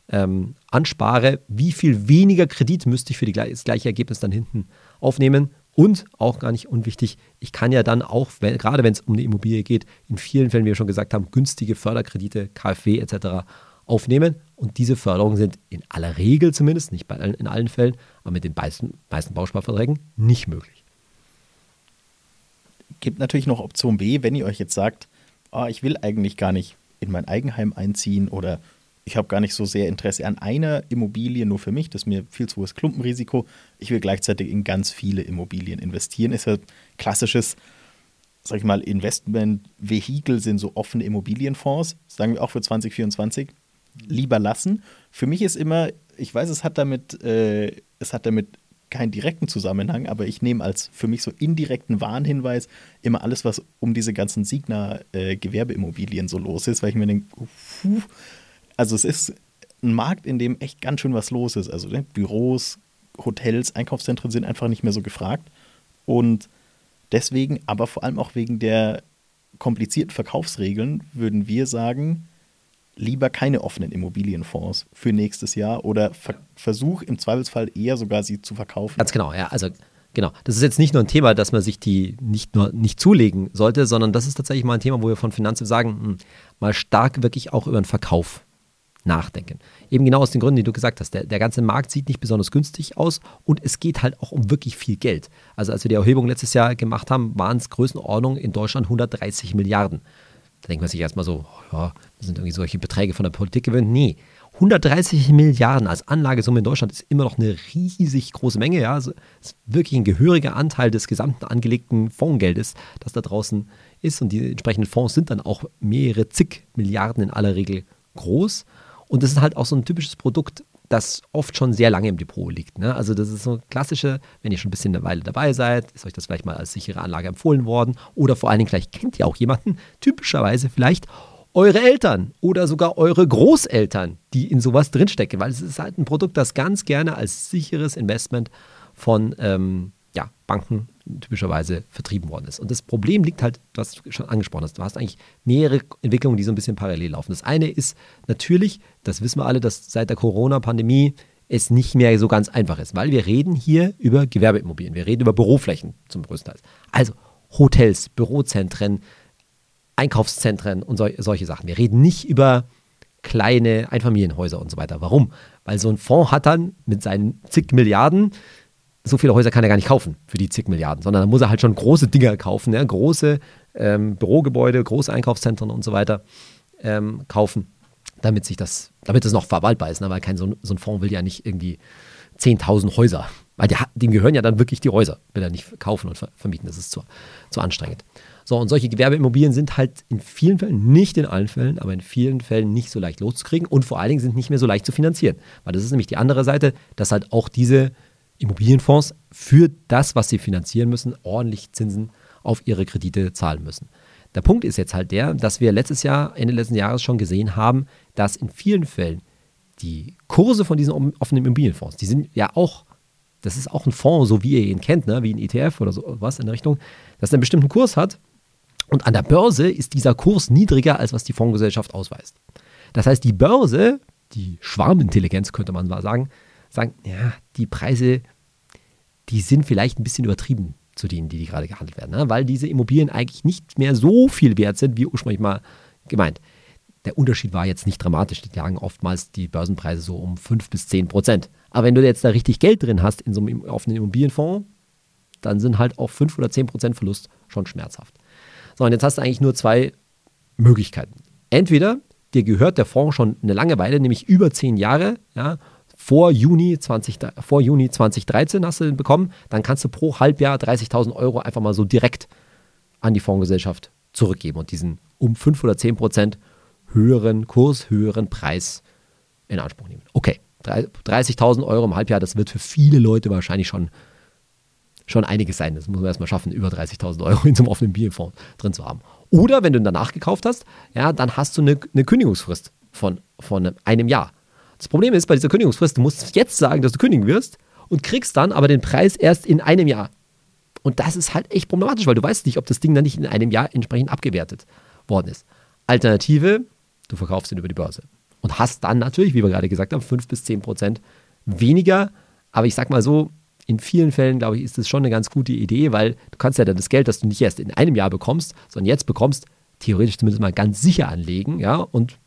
ähm, anspare, wie viel weniger Kredit müsste ich für die, das gleiche Ergebnis dann hinten aufnehmen. Und auch gar nicht unwichtig, ich kann ja dann auch, wenn, gerade wenn es um eine Immobilie geht, in vielen Fällen, wie wir schon gesagt haben, günstige Förderkredite, KfW etc. aufnehmen. Und diese Förderungen sind in aller Regel zumindest, nicht bei, in allen Fällen, aber mit den meisten, meisten Bausparverträgen nicht möglich. Gibt natürlich noch Option B, wenn ihr euch jetzt sagt, oh, ich will eigentlich gar nicht in mein Eigenheim einziehen oder ich habe gar nicht so sehr Interesse an einer Immobilie nur für mich, das ist mir viel zu hohes Klumpenrisiko. Ich will gleichzeitig in ganz viele Immobilien investieren. Ist ja klassisches, sag ich mal, Investment-Vehikel sind so offene Immobilienfonds, sagen wir auch für 2024. Lieber lassen. Für mich ist immer, ich weiß, es hat damit, äh, es hat damit keinen direkten Zusammenhang, aber ich nehme als für mich so indirekten Warnhinweis immer alles, was um diese ganzen Signa-Gewerbeimmobilien äh, so los ist, weil ich mir denke, also es ist ein Markt, in dem echt ganz schön was los ist. Also ne, Büros, Hotels, Einkaufszentren sind einfach nicht mehr so gefragt. Und deswegen, aber vor allem auch wegen der komplizierten Verkaufsregeln, würden wir sagen, lieber keine offenen Immobilienfonds für nächstes Jahr oder ver versuch im Zweifelsfall eher sogar sie zu verkaufen. Ganz genau, ja. Also genau. Das ist jetzt nicht nur ein Thema, dass man sich die nicht nur nicht zulegen sollte, sondern das ist tatsächlich mal ein Thema, wo wir von Finanzen sagen, mh, hm, mal stark wirklich auch über den Verkauf nachdenken. Eben genau aus den Gründen, die du gesagt hast. Der, der ganze Markt sieht nicht besonders günstig aus und es geht halt auch um wirklich viel Geld. Also als wir die Erhebung letztes Jahr gemacht haben, waren es Größenordnung in Deutschland 130 Milliarden. Da denkt man sich erstmal so, ja, das sind irgendwie solche Beträge von der Politik gewöhnt. Nee, 130 Milliarden als Anlagesumme in Deutschland ist immer noch eine riesig große Menge. Ja, also ist wirklich ein gehöriger Anteil des gesamten angelegten Fondsgeldes, das da draußen ist. Und die entsprechenden Fonds sind dann auch mehrere zig Milliarden in aller Regel groß. Und das ist halt auch so ein typisches Produkt, das oft schon sehr lange im Depot liegt. Ne? Also das ist so klassische, wenn ihr schon ein bisschen eine Weile dabei seid, ist euch das vielleicht mal als sichere Anlage empfohlen worden oder vor allen Dingen vielleicht kennt ihr auch jemanden, typischerweise vielleicht eure Eltern oder sogar eure Großeltern, die in sowas drinstecken, weil es ist halt ein Produkt, das ganz gerne als sicheres Investment von ähm, ja, Banken typischerweise vertrieben worden ist. Und das Problem liegt halt, du hast schon angesprochen hast, du hast eigentlich mehrere Entwicklungen, die so ein bisschen parallel laufen. Das eine ist natürlich, das wissen wir alle, dass seit der Corona-Pandemie es nicht mehr so ganz einfach ist, weil wir reden hier über Gewerbeimmobilien, wir reden über Büroflächen zum größten Teil. Also Hotels, Bürozentren, Einkaufszentren und so, solche Sachen. Wir reden nicht über kleine Einfamilienhäuser und so weiter. Warum? Weil so ein Fonds hat dann mit seinen zig Milliarden so viele Häuser kann er gar nicht kaufen für die zig Milliarden, sondern da muss er halt schon große Dinger kaufen, ja, große ähm, Bürogebäude, große Einkaufszentren und so weiter ähm, kaufen, damit sich das, damit es noch verwaltbar ist, ne? weil kein so, so, ein Fonds will ja nicht irgendwie 10.000 Häuser, weil dem gehören ja dann wirklich die Häuser, will er nicht kaufen und vermieten, das ist zu, zu anstrengend. So, und solche Gewerbeimmobilien sind halt in vielen Fällen, nicht in allen Fällen, aber in vielen Fällen nicht so leicht loszukriegen und vor allen Dingen sind nicht mehr so leicht zu finanzieren. Weil das ist nämlich die andere Seite, dass halt auch diese Immobilienfonds für das, was sie finanzieren müssen, ordentlich Zinsen auf ihre Kredite zahlen müssen. Der Punkt ist jetzt halt der, dass wir letztes Jahr, Ende letzten Jahres schon gesehen haben, dass in vielen Fällen die Kurse von diesen offenen Immobilienfonds, die sind ja auch, das ist auch ein Fonds, so wie ihr ihn kennt, ne? wie ein ETF oder so was in der Richtung, dass er einen bestimmten Kurs hat und an der Börse ist dieser Kurs niedriger, als was die Fondsgesellschaft ausweist. Das heißt, die Börse, die Schwarmintelligenz könnte man mal sagen, sagen, ja, die Preise, die sind vielleicht ein bisschen übertrieben zu denen, die, die gerade gehandelt werden, ne? weil diese Immobilien eigentlich nicht mehr so viel wert sind, wie ursprünglich mal gemeint. Der Unterschied war jetzt nicht dramatisch. Die lagen oftmals die Börsenpreise so um 5 bis 10 Prozent. Aber wenn du jetzt da richtig Geld drin hast in so einem offenen Immobilienfonds, dann sind halt auch 5 oder 10 Prozent Verlust schon schmerzhaft. So, und jetzt hast du eigentlich nur zwei Möglichkeiten. Entweder dir gehört der Fonds schon eine lange Weile, nämlich über 10 Jahre, ja, vor Juni, 20, vor Juni 2013 hast du den bekommen, dann kannst du pro Halbjahr 30.000 Euro einfach mal so direkt an die Fondsgesellschaft zurückgeben und diesen um 5 oder 10 Prozent höheren Kurs, höheren Preis in Anspruch nehmen. Okay, 30.000 Euro im Halbjahr, das wird für viele Leute wahrscheinlich schon, schon einiges sein. Das muss man erstmal schaffen, über 30.000 Euro in so einem offenen Bierfonds drin zu haben. Oder wenn du danach gekauft hast, ja, dann hast du eine, eine Kündigungsfrist von, von einem Jahr. Das Problem ist bei dieser Kündigungsfrist, du musst jetzt sagen, dass du kündigen wirst und kriegst dann aber den Preis erst in einem Jahr. Und das ist halt echt problematisch, weil du weißt nicht, ob das Ding dann nicht in einem Jahr entsprechend abgewertet worden ist. Alternative, du verkaufst ihn über die Börse und hast dann natürlich, wie wir gerade gesagt haben, 5 bis 10 Prozent weniger. Aber ich sag mal so, in vielen Fällen, glaube ich, ist das schon eine ganz gute Idee, weil du kannst ja dann das Geld, das du nicht erst in einem Jahr bekommst, sondern jetzt bekommst, theoretisch zumindest mal ganz sicher anlegen, ja, und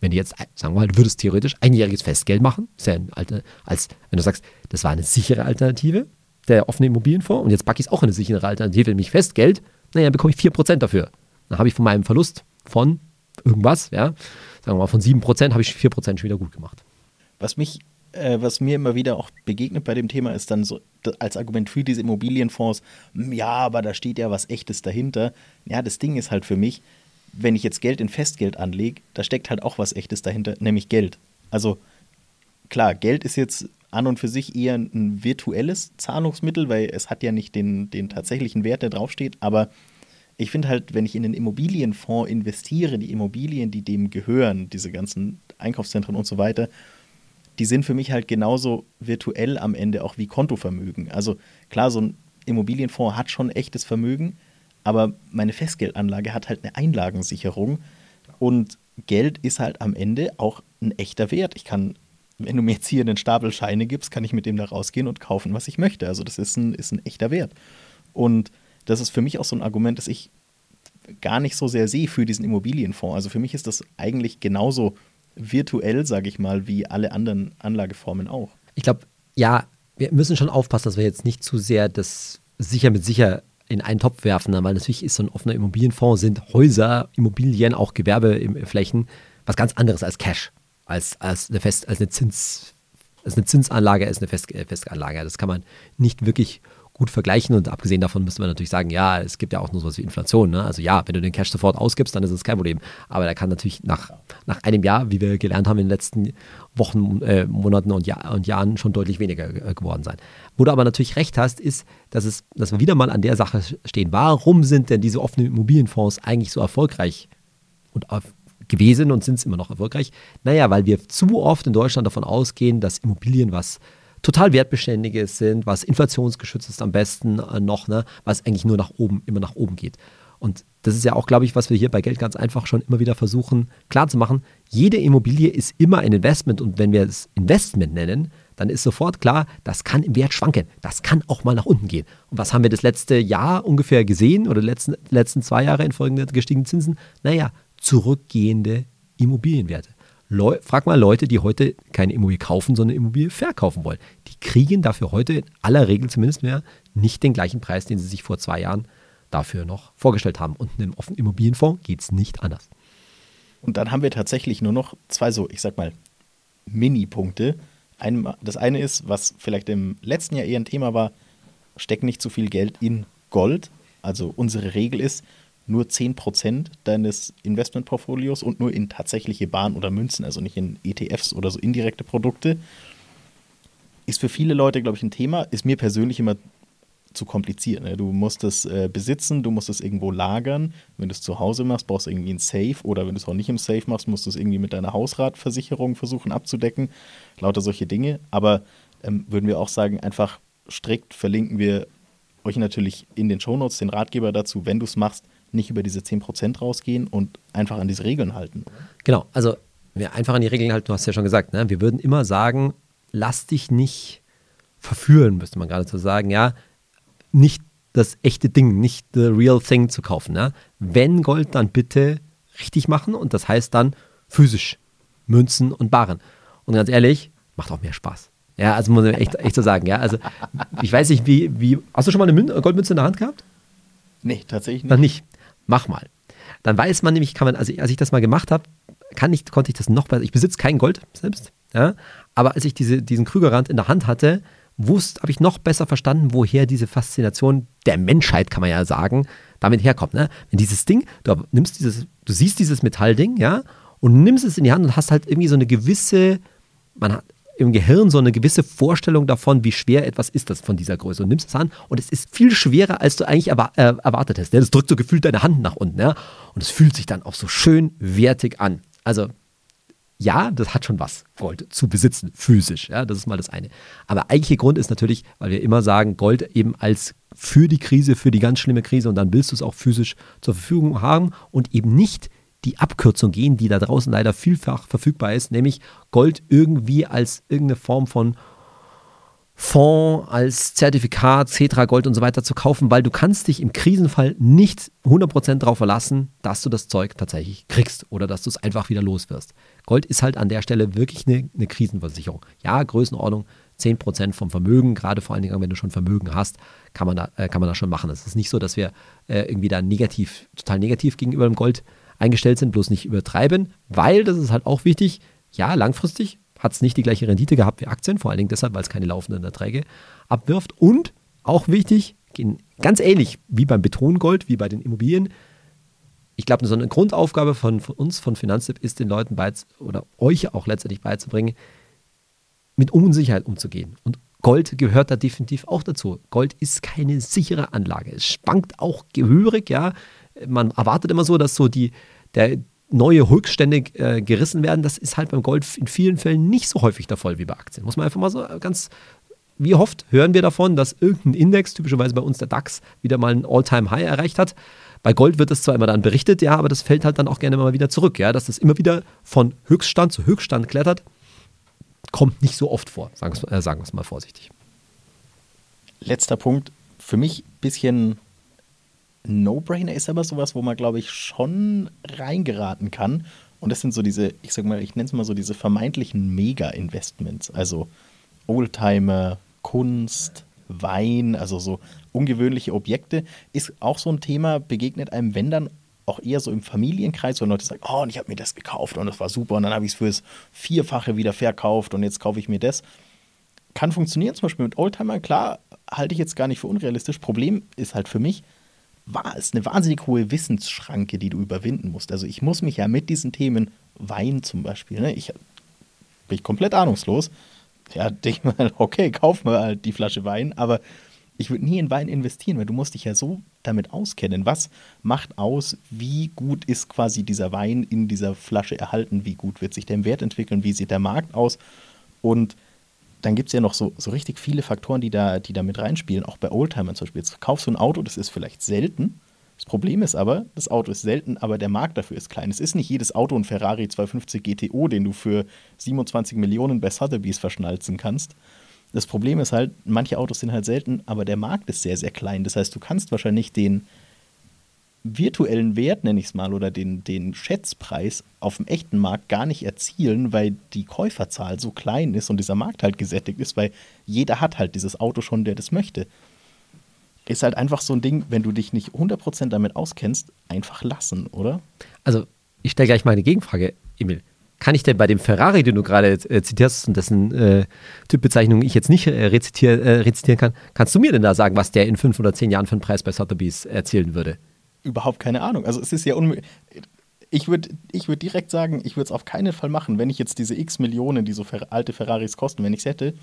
wenn du jetzt, sagen wir mal, du würdest theoretisch einjähriges Festgeld machen, ist ja ein Alter, als wenn du sagst, das war eine sichere Alternative, der offene Immobilienfonds, und jetzt packe ich es auch in eine sichere Alternative, nämlich Festgeld, naja, bekomme ich 4% dafür. Dann habe ich von meinem Verlust von irgendwas, ja, sagen wir mal von 7%, habe ich 4% schon wieder gut gemacht. Was mich äh, was mir immer wieder auch begegnet bei dem Thema, ist dann so als Argument für diese Immobilienfonds, hm, ja, aber da steht ja was Echtes dahinter. Ja, das Ding ist halt für mich, wenn ich jetzt Geld in Festgeld anlege, da steckt halt auch was Echtes dahinter, nämlich Geld. Also klar, Geld ist jetzt an und für sich eher ein virtuelles Zahlungsmittel, weil es hat ja nicht den, den tatsächlichen Wert, der draufsteht, aber ich finde halt, wenn ich in den Immobilienfonds investiere, die Immobilien, die dem gehören, diese ganzen Einkaufszentren und so weiter, die sind für mich halt genauso virtuell am Ende auch wie Kontovermögen. Also klar, so ein Immobilienfonds hat schon echtes Vermögen, aber meine Festgeldanlage hat halt eine Einlagensicherung und Geld ist halt am Ende auch ein echter Wert. Ich kann, wenn du mir jetzt hier einen Stapel Scheine gibst, kann ich mit dem da rausgehen und kaufen, was ich möchte. Also das ist ein, ist ein echter Wert. Und das ist für mich auch so ein Argument, das ich gar nicht so sehr sehe für diesen Immobilienfonds. Also für mich ist das eigentlich genauso virtuell, sage ich mal, wie alle anderen Anlageformen auch. Ich glaube, ja, wir müssen schon aufpassen, dass wir jetzt nicht zu sehr das sicher mit sicher in einen Topf werfen, ne? weil natürlich ist so ein offener Immobilienfonds, sind Häuser, Immobilien, auch Gewerbeflächen was ganz anderes als Cash, als, als, eine, Fest, als eine Zins, als eine Zinsanlage, als eine Fest, Festanlage. Das kann man nicht wirklich gut vergleichen. Und abgesehen davon müsste man natürlich sagen, ja, es gibt ja auch nur sowas wie Inflation. Ne? Also ja, wenn du den Cash sofort ausgibst, dann ist es kein Problem. Aber der kann natürlich nach, nach einem Jahr, wie wir gelernt haben in den letzten Wochen, äh, Monaten und, Jahr, und Jahren, schon deutlich weniger äh, geworden sein. Wo du aber natürlich recht hast, ist, dass, es, dass wir wieder mal an der Sache stehen. Warum sind denn diese offenen Immobilienfonds eigentlich so erfolgreich und auf, gewesen und sind es immer noch erfolgreich? Naja, weil wir zu oft in Deutschland davon ausgehen, dass Immobilien was total wertbeständiges sind, was inflationsgeschützt ist am besten äh, noch, ne, was eigentlich nur nach oben, immer nach oben geht. Und das ist ja auch, glaube ich, was wir hier bei Geld ganz einfach schon immer wieder versuchen klarzumachen. Jede Immobilie ist immer ein Investment und wenn wir es Investment nennen, dann ist sofort klar, das kann im Wert schwanken. Das kann auch mal nach unten gehen. Und was haben wir das letzte Jahr ungefähr gesehen oder die letzten, letzten zwei Jahre infolge der gestiegenen Zinsen? Naja, zurückgehende Immobilienwerte. Leu frag mal Leute, die heute keine Immobilie kaufen, sondern Immobilie verkaufen wollen. Die kriegen dafür heute in aller Regel zumindest mehr nicht den gleichen Preis, den sie sich vor zwei Jahren dafür noch vorgestellt haben. Und in einem offenen Immobilienfonds geht es nicht anders. Und dann haben wir tatsächlich nur noch zwei so, ich sag mal, Mini-Punkte. das eine ist, was vielleicht im letzten Jahr eher ein Thema war, steck nicht zu viel Geld in Gold. Also unsere Regel ist, nur 10% deines Investmentportfolios und nur in tatsächliche Bahn oder Münzen, also nicht in ETFs oder so indirekte Produkte. Ist für viele Leute, glaube ich, ein Thema. Ist mir persönlich immer zu kompliziert. Ne? Du musst es äh, besitzen, du musst es irgendwo lagern. Wenn du es zu Hause machst, brauchst du irgendwie ein Safe oder wenn du es auch nicht im Safe machst, musst du es irgendwie mit deiner Hausratversicherung versuchen abzudecken. Lauter solche Dinge. Aber ähm, würden wir auch sagen, einfach strikt verlinken wir euch natürlich in den Shownotes den Ratgeber dazu, wenn du es machst, nicht über diese 10% rausgehen und einfach an diese Regeln halten. Genau, also wir einfach an die Regeln halten, du hast ja schon gesagt, ne? wir würden immer sagen, lass dich nicht verführen, müsste man gerade so sagen, ja, nicht das echte Ding, nicht the real thing zu kaufen. Ne? Wenn Gold, dann bitte richtig machen und das heißt dann physisch, Münzen und Baren. Und ganz ehrlich, macht auch mehr Spaß. Ja, also muss man echt, echt so sagen, ja. Also ich weiß nicht, wie, wie. Hast du schon mal eine Goldmünze in der Hand gehabt? Nee, tatsächlich nicht. Noch nicht mach mal. Dann weiß man nämlich, kann man, also als ich das mal gemacht habe, kann ich, konnte ich das noch besser. Ich besitze kein Gold selbst, ja, aber als ich diese, diesen Krügerrand in der Hand hatte, wusste, habe ich noch besser verstanden, woher diese Faszination der Menschheit, kann man ja sagen, damit herkommt. Ne? Wenn dieses Ding, du nimmst dieses, du siehst dieses Metallding, ja, und nimmst es in die Hand und hast halt irgendwie so eine gewisse, man hat, im Gehirn so eine gewisse Vorstellung davon, wie schwer etwas ist das von dieser Größe. Und nimmst es an und es ist viel schwerer, als du eigentlich erwar äh, erwartet hast. Das drückt so gefühlt deine Hand nach unten. Ja? Und es fühlt sich dann auch so schön wertig an. Also ja, das hat schon was, Gold zu besitzen, physisch. Ja, das ist mal das eine. Aber eigentlicher Grund ist natürlich, weil wir immer sagen, Gold eben als für die Krise, für die ganz schlimme Krise und dann willst du es auch physisch zur Verfügung haben und eben nicht die Abkürzung gehen, die da draußen leider vielfach verfügbar ist, nämlich Gold irgendwie als irgendeine Form von Fonds, als Zertifikat, Cetra Gold und so weiter zu kaufen, weil du kannst dich im Krisenfall nicht 100% darauf verlassen, dass du das Zeug tatsächlich kriegst oder dass du es einfach wieder los wirst. Gold ist halt an der Stelle wirklich eine, eine Krisenversicherung. Ja, Größenordnung 10% vom Vermögen, gerade vor allen Dingen, wenn du schon Vermögen hast, kann man da, äh, kann man das schon machen. Es ist nicht so, dass wir äh, irgendwie da negativ, total negativ gegenüber dem Gold eingestellt sind, bloß nicht übertreiben, weil, das ist halt auch wichtig, ja, langfristig hat es nicht die gleiche Rendite gehabt wie Aktien, vor allen Dingen deshalb, weil es keine laufenden Erträge abwirft. Und auch wichtig, ganz ähnlich wie beim Betongold, wie bei den Immobilien, ich glaube, so eine Grundaufgabe von, von uns, von Finanztipp, ist den Leuten beiz oder euch auch letztendlich beizubringen, mit Unsicherheit umzugehen. Und Gold gehört da definitiv auch dazu. Gold ist keine sichere Anlage. Es schwankt auch gehörig, ja. Man erwartet immer so, dass so die, der, neue Höchststände äh, gerissen werden, das ist halt beim Gold in vielen Fällen nicht so häufig der Fall wie bei Aktien. Muss man einfach mal so ganz, wie oft hören wir davon, dass irgendein Index, typischerweise bei uns der DAX, wieder mal ein All-Time-High erreicht hat. Bei Gold wird das zwar immer dann berichtet, ja, aber das fällt halt dann auch gerne mal wieder zurück, ja, dass das immer wieder von Höchststand zu Höchststand klettert, kommt nicht so oft vor, sagen wir äh, es mal vorsichtig. Letzter Punkt, für mich ein bisschen No-Brainer ist aber sowas, wo man, glaube ich, schon reingeraten kann. Und das sind so diese, ich sag mal, ich nenne es mal so diese vermeintlichen Mega-Investments. Also Oldtimer, Kunst, Wein, also so ungewöhnliche Objekte, ist auch so ein Thema, begegnet einem, wenn dann auch eher so im Familienkreis, wo Leute sagen, oh, und ich habe mir das gekauft und das war super und dann habe ich es fürs Vierfache wieder verkauft und jetzt kaufe ich mir das. Kann funktionieren, zum Beispiel mit Oldtimer, klar, halte ich jetzt gar nicht für unrealistisch. Problem ist halt für mich, es eine wahnsinnig hohe Wissensschranke, die du überwinden musst. Also ich muss mich ja mit diesen Themen Wein zum Beispiel, ne, ich bin ich komplett ahnungslos. Ja, denke mal, okay, kauf mal halt die Flasche Wein, aber ich würde nie in Wein investieren, weil du musst dich ja so damit auskennen. Was macht aus, wie gut ist quasi dieser Wein in dieser Flasche erhalten, wie gut wird sich der Wert entwickeln, wie sieht der Markt aus und dann gibt es ja noch so, so richtig viele Faktoren, die da, die da mit reinspielen, auch bei Oldtimern zum Beispiel. Jetzt kaufst du ein Auto, das ist vielleicht selten. Das Problem ist aber, das Auto ist selten, aber der Markt dafür ist klein. Es ist nicht jedes Auto ein Ferrari 250 GTO, den du für 27 Millionen bei Sotheby's verschnalzen kannst. Das Problem ist halt, manche Autos sind halt selten, aber der Markt ist sehr, sehr klein. Das heißt, du kannst wahrscheinlich den, virtuellen Wert, nenne ich es mal, oder den, den Schätzpreis auf dem echten Markt gar nicht erzielen, weil die Käuferzahl so klein ist und dieser Markt halt gesättigt ist, weil jeder hat halt dieses Auto schon, der das möchte. Ist halt einfach so ein Ding, wenn du dich nicht 100% damit auskennst, einfach lassen, oder? Also, ich stelle gleich mal eine Gegenfrage, Emil. Kann ich denn bei dem Ferrari, den du gerade äh, zitierst und dessen äh, Typbezeichnung ich jetzt nicht äh, rezitier, äh, rezitieren kann, kannst du mir denn da sagen, was der in fünf oder zehn Jahren für einen Preis bei Sotheby's erzielen würde? Überhaupt keine Ahnung. Also es ist ja unmöglich. Ich würde ich würd direkt sagen, ich würde es auf keinen Fall machen, wenn ich jetzt diese x Millionen, die so alte Ferraris kosten, wenn ich es hätte.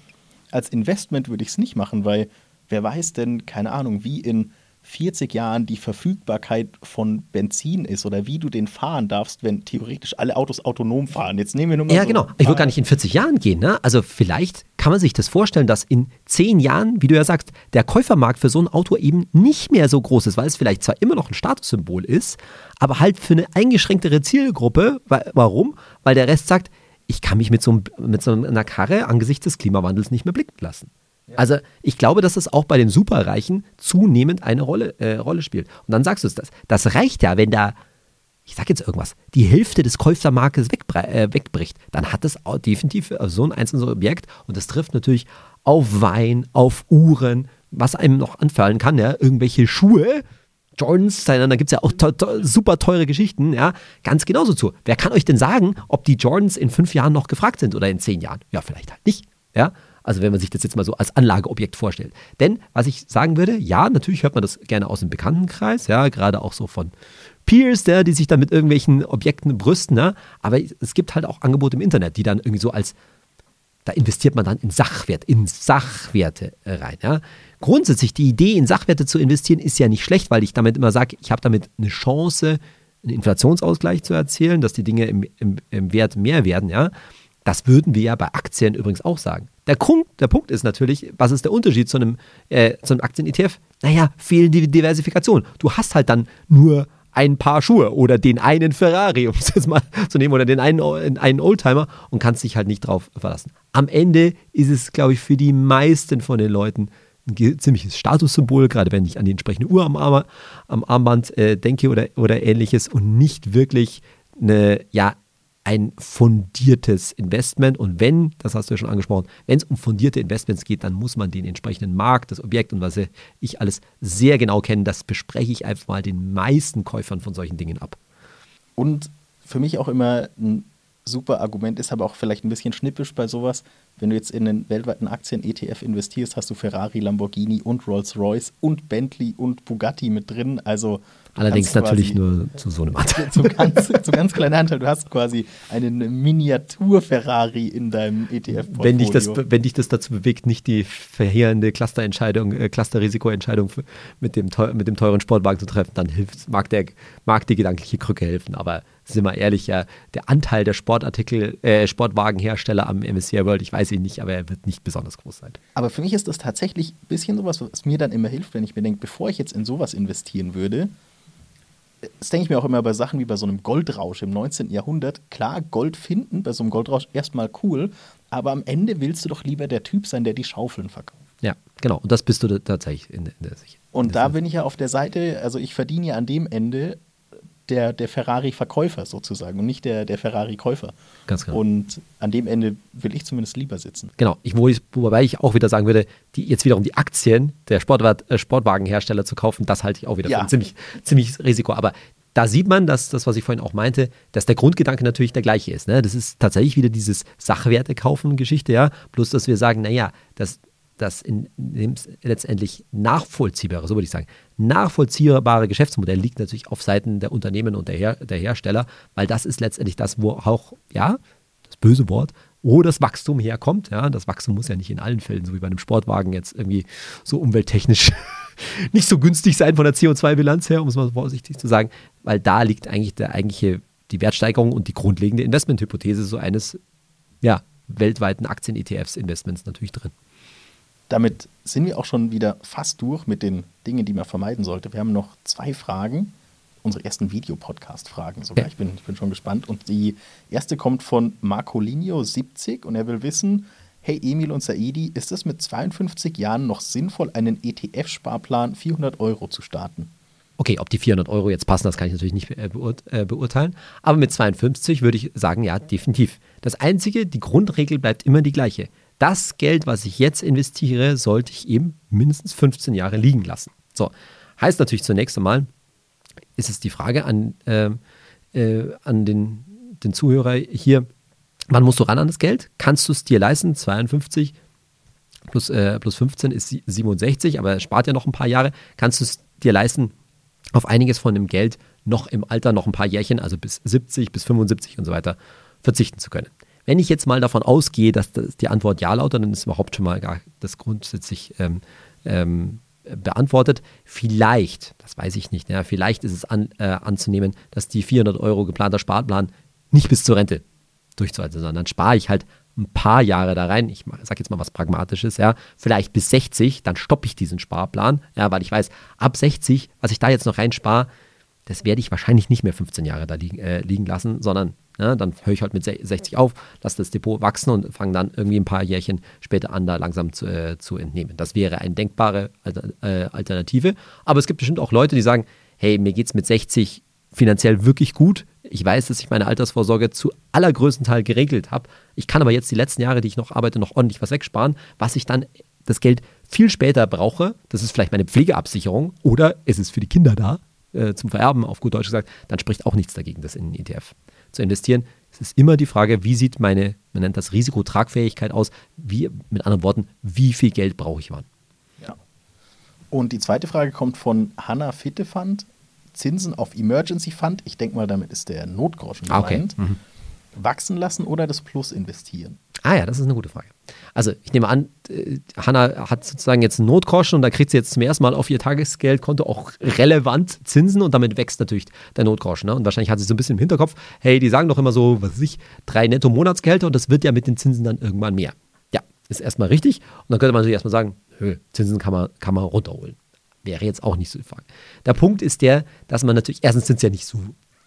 Als Investment würde ich es nicht machen, weil wer weiß denn, keine Ahnung, wie in 40 Jahren die Verfügbarkeit von Benzin ist oder wie du den fahren darfst, wenn theoretisch alle Autos autonom fahren. Jetzt nehmen wir nur mal. Ja, so genau. Ich würde gar nicht in 40 Jahren gehen. Ne? Also vielleicht kann man sich das vorstellen, dass in 10 Jahren, wie du ja sagst, der Käufermarkt für so ein Auto eben nicht mehr so groß ist, weil es vielleicht zwar immer noch ein Statussymbol ist, aber halt für eine eingeschränktere Zielgruppe. Warum? Weil der Rest sagt, ich kann mich mit so, mit so einer Karre angesichts des Klimawandels nicht mehr blicken lassen. Also ich glaube, dass es auch bei den Superreichen zunehmend eine Rolle, äh, Rolle spielt. Und dann sagst du es das. Das reicht ja, wenn da, ich sag jetzt irgendwas, die Hälfte des Käufermarktes äh, wegbricht, dann hat auch definitiv so ein einzelnes Objekt und das trifft natürlich auf Wein, auf Uhren, was einem noch anfallen kann, ja, irgendwelche Schuhe. Jordans, da gibt es ja auch to to super teure Geschichten, ja, ganz genauso zu. Wer kann euch denn sagen, ob die Jordans in fünf Jahren noch gefragt sind oder in zehn Jahren? Ja, vielleicht halt nicht, ja. Also wenn man sich das jetzt mal so als Anlageobjekt vorstellt. Denn was ich sagen würde, ja, natürlich hört man das gerne aus dem Bekanntenkreis, ja, gerade auch so von Peers, ja, die sich dann mit irgendwelchen Objekten brüsten, ja, aber es gibt halt auch Angebote im Internet, die dann irgendwie so als da investiert man dann in Sachwert, in Sachwerte rein. Ja. Grundsätzlich die Idee, in Sachwerte zu investieren, ist ja nicht schlecht, weil ich damit immer sage, ich habe damit eine Chance, einen Inflationsausgleich zu erzielen, dass die Dinge im, im, im Wert mehr werden. Ja. Das würden wir ja bei Aktien übrigens auch sagen. Der, Punkt, der Punkt ist natürlich, was ist der Unterschied zu einem, äh, einem Aktien-ETF? Naja, fehlende Diversifikation. Du hast halt dann nur ein Paar Schuhe oder den einen Ferrari, um es jetzt mal zu nehmen, oder den einen, einen Oldtimer und kannst dich halt nicht drauf verlassen. Am Ende ist es, glaube ich, für die meisten von den Leuten ein ziemliches Statussymbol, gerade wenn ich an die entsprechende Uhr am, Arm, am Armband äh, denke oder, oder ähnliches und nicht wirklich eine, ja, ein fundiertes Investment. Und wenn, das hast du ja schon angesprochen, wenn es um fundierte Investments geht, dann muss man den entsprechenden Markt, das Objekt und was ich alles sehr genau kennen. Das bespreche ich einfach mal den meisten Käufern von solchen Dingen ab. Und für mich auch immer ein super Argument ist, aber auch vielleicht ein bisschen schnippisch bei sowas. Wenn du jetzt in einen weltweiten Aktien-ETF investierst, hast du Ferrari, Lamborghini und Rolls-Royce und Bentley und Bugatti mit drin. Also Allerdings natürlich nur zu so einem Anteil. Zu ganz, zu ganz kleinen Anteil. Du hast quasi einen Miniatur-Ferrari in deinem ETF-Portfolio. Wenn dich, das, wenn dich das dazu bewegt, nicht die verheerende Clusterentscheidung, äh, Cluster-Risikoentscheidung mit dem, mit dem teuren Sportwagen zu treffen, dann hilft, mag, der, mag die gedankliche Krücke helfen. Aber sind wir ehrlich, ja, der Anteil der Sportartikel, äh, Sportwagenhersteller am MSCI World, ich weiß ihn nicht, aber er wird nicht besonders groß sein. Aber für mich ist das tatsächlich ein bisschen sowas, was mir dann immer hilft, wenn ich mir denke, bevor ich jetzt in sowas investieren würde, das denke ich mir auch immer bei Sachen wie bei so einem Goldrausch im 19. Jahrhundert. Klar, Gold finden bei so einem Goldrausch erstmal cool, aber am Ende willst du doch lieber der Typ sein, der die Schaufeln verkauft. Ja, genau. Und das bist du tatsächlich in, in der Sicht. Und da bin ich ja auf der Seite, also ich verdiene ja an dem Ende der, der Ferrari-Verkäufer sozusagen und nicht der, der Ferrari-Käufer. Ganz genau. Und an dem Ende will ich zumindest lieber sitzen. Genau, ich, wo ich, wobei ich auch wieder sagen würde, die, jetzt wiederum die Aktien der Sportwart, äh, Sportwagenhersteller zu kaufen, das halte ich auch wieder ja. für ein ziemlich, ziemlich Risiko. Aber da sieht man, dass das, was ich vorhin auch meinte, dass der Grundgedanke natürlich der gleiche ist. Ne? Das ist tatsächlich wieder dieses Sachwerte kaufen Geschichte, ja. Bloß, dass wir sagen, naja, das das in, in letztendlich nachvollziehbare, so würde ich sagen, nachvollziehbare Geschäftsmodell liegt natürlich auf Seiten der Unternehmen und der, Her der Hersteller, weil das ist letztendlich das, wo auch, ja, das böse Wort, wo das Wachstum herkommt. Ja, das Wachstum muss ja nicht in allen Fällen, so wie bei einem Sportwagen, jetzt irgendwie so umwelttechnisch nicht so günstig sein von der CO2-Bilanz her, um es mal vorsichtig zu sagen, weil da liegt eigentlich der eigentliche, die Wertsteigerung und die grundlegende Investmenthypothese so eines, ja, weltweiten Aktien-ETFs Investments natürlich drin. Damit sind wir auch schon wieder fast durch mit den Dingen, die man vermeiden sollte. Wir haben noch zwei Fragen, unsere ersten Videopodcast-Fragen sogar. Ich, bin, ich bin schon gespannt. Und die erste kommt von Marcolinio70 und er will wissen, hey Emil und Saidi, ist es mit 52 Jahren noch sinnvoll, einen ETF-Sparplan 400 Euro zu starten? Okay, ob die 400 Euro jetzt passen, das kann ich natürlich nicht äh, äh, beurteilen. Aber mit 52 würde ich sagen, ja, definitiv. Das Einzige, die Grundregel bleibt immer die gleiche das Geld, was ich jetzt investiere, sollte ich eben mindestens 15 Jahre liegen lassen. So, heißt natürlich zunächst einmal, ist es die Frage an, äh, äh, an den, den Zuhörer hier, wann musst du ran an das Geld? Kannst du es dir leisten? 52 plus, äh, plus 15 ist 67, aber spart ja noch ein paar Jahre. Kannst du es dir leisten, auf einiges von dem Geld noch im Alter noch ein paar Jährchen, also bis 70, bis 75 und so weiter, verzichten zu können? Wenn ich jetzt mal davon ausgehe, dass das die Antwort ja lautet, dann ist überhaupt schon mal gar das grundsätzlich ähm, ähm, beantwortet. Vielleicht, das weiß ich nicht, ja, vielleicht ist es an, äh, anzunehmen, dass die 400 Euro geplanter Sparplan nicht bis zur Rente durchzuhalten, sondern dann spare ich halt ein paar Jahre da rein. Ich sage jetzt mal was Pragmatisches, ja, vielleicht bis 60, dann stoppe ich diesen Sparplan, ja, weil ich weiß, ab 60, was ich da jetzt noch reinspare, das werde ich wahrscheinlich nicht mehr 15 Jahre da liegen, äh, liegen lassen, sondern ja, dann höre ich halt mit 60 auf, lasse das Depot wachsen und fange dann irgendwie ein paar Jährchen später an, da langsam zu, äh, zu entnehmen. Das wäre eine denkbare äh, Alternative. Aber es gibt bestimmt auch Leute, die sagen, hey, mir geht es mit 60 finanziell wirklich gut. Ich weiß, dass ich meine Altersvorsorge zu allergrößten Teil geregelt habe. Ich kann aber jetzt die letzten Jahre, die ich noch arbeite, noch ordentlich was wegsparen, was ich dann das Geld viel später brauche. Das ist vielleicht meine Pflegeabsicherung oder ist es für die Kinder da, äh, zum Vererben, auf gut Deutsch gesagt, dann spricht auch nichts dagegen, das in einen ETF zu investieren. Es ist immer die Frage, wie sieht meine, man nennt das Risikotragfähigkeit aus, wie, mit anderen Worten, wie viel Geld brauche ich wann? Ja. Und die zweite Frage kommt von Hanna Fittefund. Zinsen auf Emergency Fund, ich denke mal, damit ist der Notgroschen gemeint. Okay. Mhm. Wachsen lassen oder das Plus investieren? Ah ja, das ist eine gute Frage. Also ich nehme an, äh, Hanna hat sozusagen jetzt einen Notgroschen und da kriegt sie jetzt zum ersten Mal auf ihr Tagesgeldkonto auch relevant Zinsen und damit wächst natürlich der Notgroschen. Ne? Und wahrscheinlich hat sie so ein bisschen im Hinterkopf, hey, die sagen doch immer so, was weiß ich, drei Netto-Monatsgehälter und das wird ja mit den Zinsen dann irgendwann mehr. Ja, ist erstmal richtig. Und dann könnte man natürlich erstmal sagen, Zinsen kann man, kann man runterholen. wäre jetzt auch nicht so die Frage. Der Punkt ist der, dass man natürlich, erstens sind es ja nicht so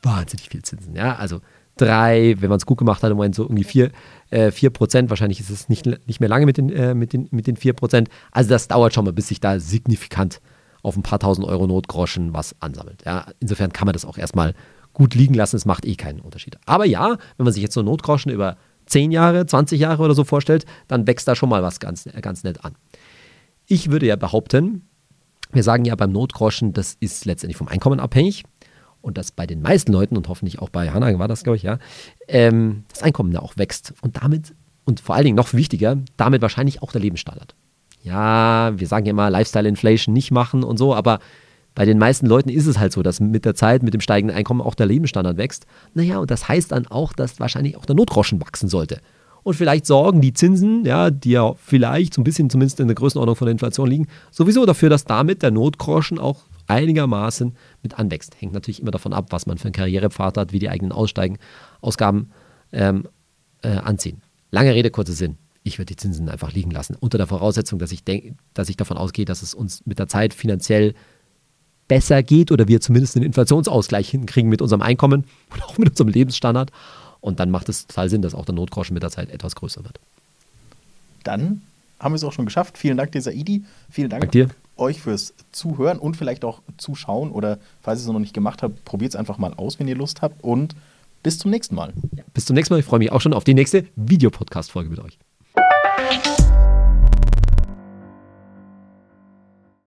wahnsinnig viel Zinsen, ja, also drei, wenn man es gut gemacht hat, im Moment so irgendwie vier, äh, vier Prozent. Wahrscheinlich ist es nicht, nicht mehr lange mit den, äh, mit, den, mit den vier Prozent. Also das dauert schon mal, bis sich da signifikant auf ein paar tausend Euro Notgroschen was ansammelt. Ja, insofern kann man das auch erstmal gut liegen lassen. Es macht eh keinen Unterschied. Aber ja, wenn man sich jetzt so Notgroschen über 10 Jahre, 20 Jahre oder so vorstellt, dann wächst da schon mal was ganz, ganz nett an. Ich würde ja behaupten, wir sagen ja beim Notgroschen, das ist letztendlich vom Einkommen abhängig und dass bei den meisten Leuten und hoffentlich auch bei Hannah war das, glaube ich, ja, ähm, das Einkommen da auch wächst und damit und vor allen Dingen noch wichtiger, damit wahrscheinlich auch der Lebensstandard. Ja, wir sagen ja immer Lifestyle Inflation nicht machen und so, aber bei den meisten Leuten ist es halt so, dass mit der Zeit, mit dem steigenden Einkommen auch der Lebensstandard wächst. Naja, und das heißt dann auch, dass wahrscheinlich auch der Notgroschen wachsen sollte. Und vielleicht sorgen die Zinsen, ja, die ja vielleicht so ein bisschen zumindest in der Größenordnung von der Inflation liegen, sowieso dafür, dass damit der Notgroschen auch einigermaßen mit anwächst. Hängt natürlich immer davon ab, was man für einen Karrierepfad hat, wie die eigenen Aussteigen, Ausgaben ähm, äh, anziehen. Lange Rede, kurzer Sinn. Ich würde die Zinsen einfach liegen lassen, unter der Voraussetzung, dass ich, denk, dass ich davon ausgehe, dass es uns mit der Zeit finanziell besser geht oder wir zumindest einen Inflationsausgleich hinkriegen mit unserem Einkommen und auch mit unserem Lebensstandard. Und dann macht es total Sinn, dass auch der Notgroschen mit der Zeit etwas größer wird. Dann haben wir es auch schon geschafft. Vielen Dank, dieser Idi. Vielen Dank, Dank dir euch fürs Zuhören und vielleicht auch Zuschauen oder falls ihr es noch nicht gemacht habt, probiert es einfach mal aus, wenn ihr Lust habt und bis zum nächsten Mal. Ja, bis zum nächsten Mal. Ich freue mich auch schon auf die nächste Videopodcast-Folge mit euch.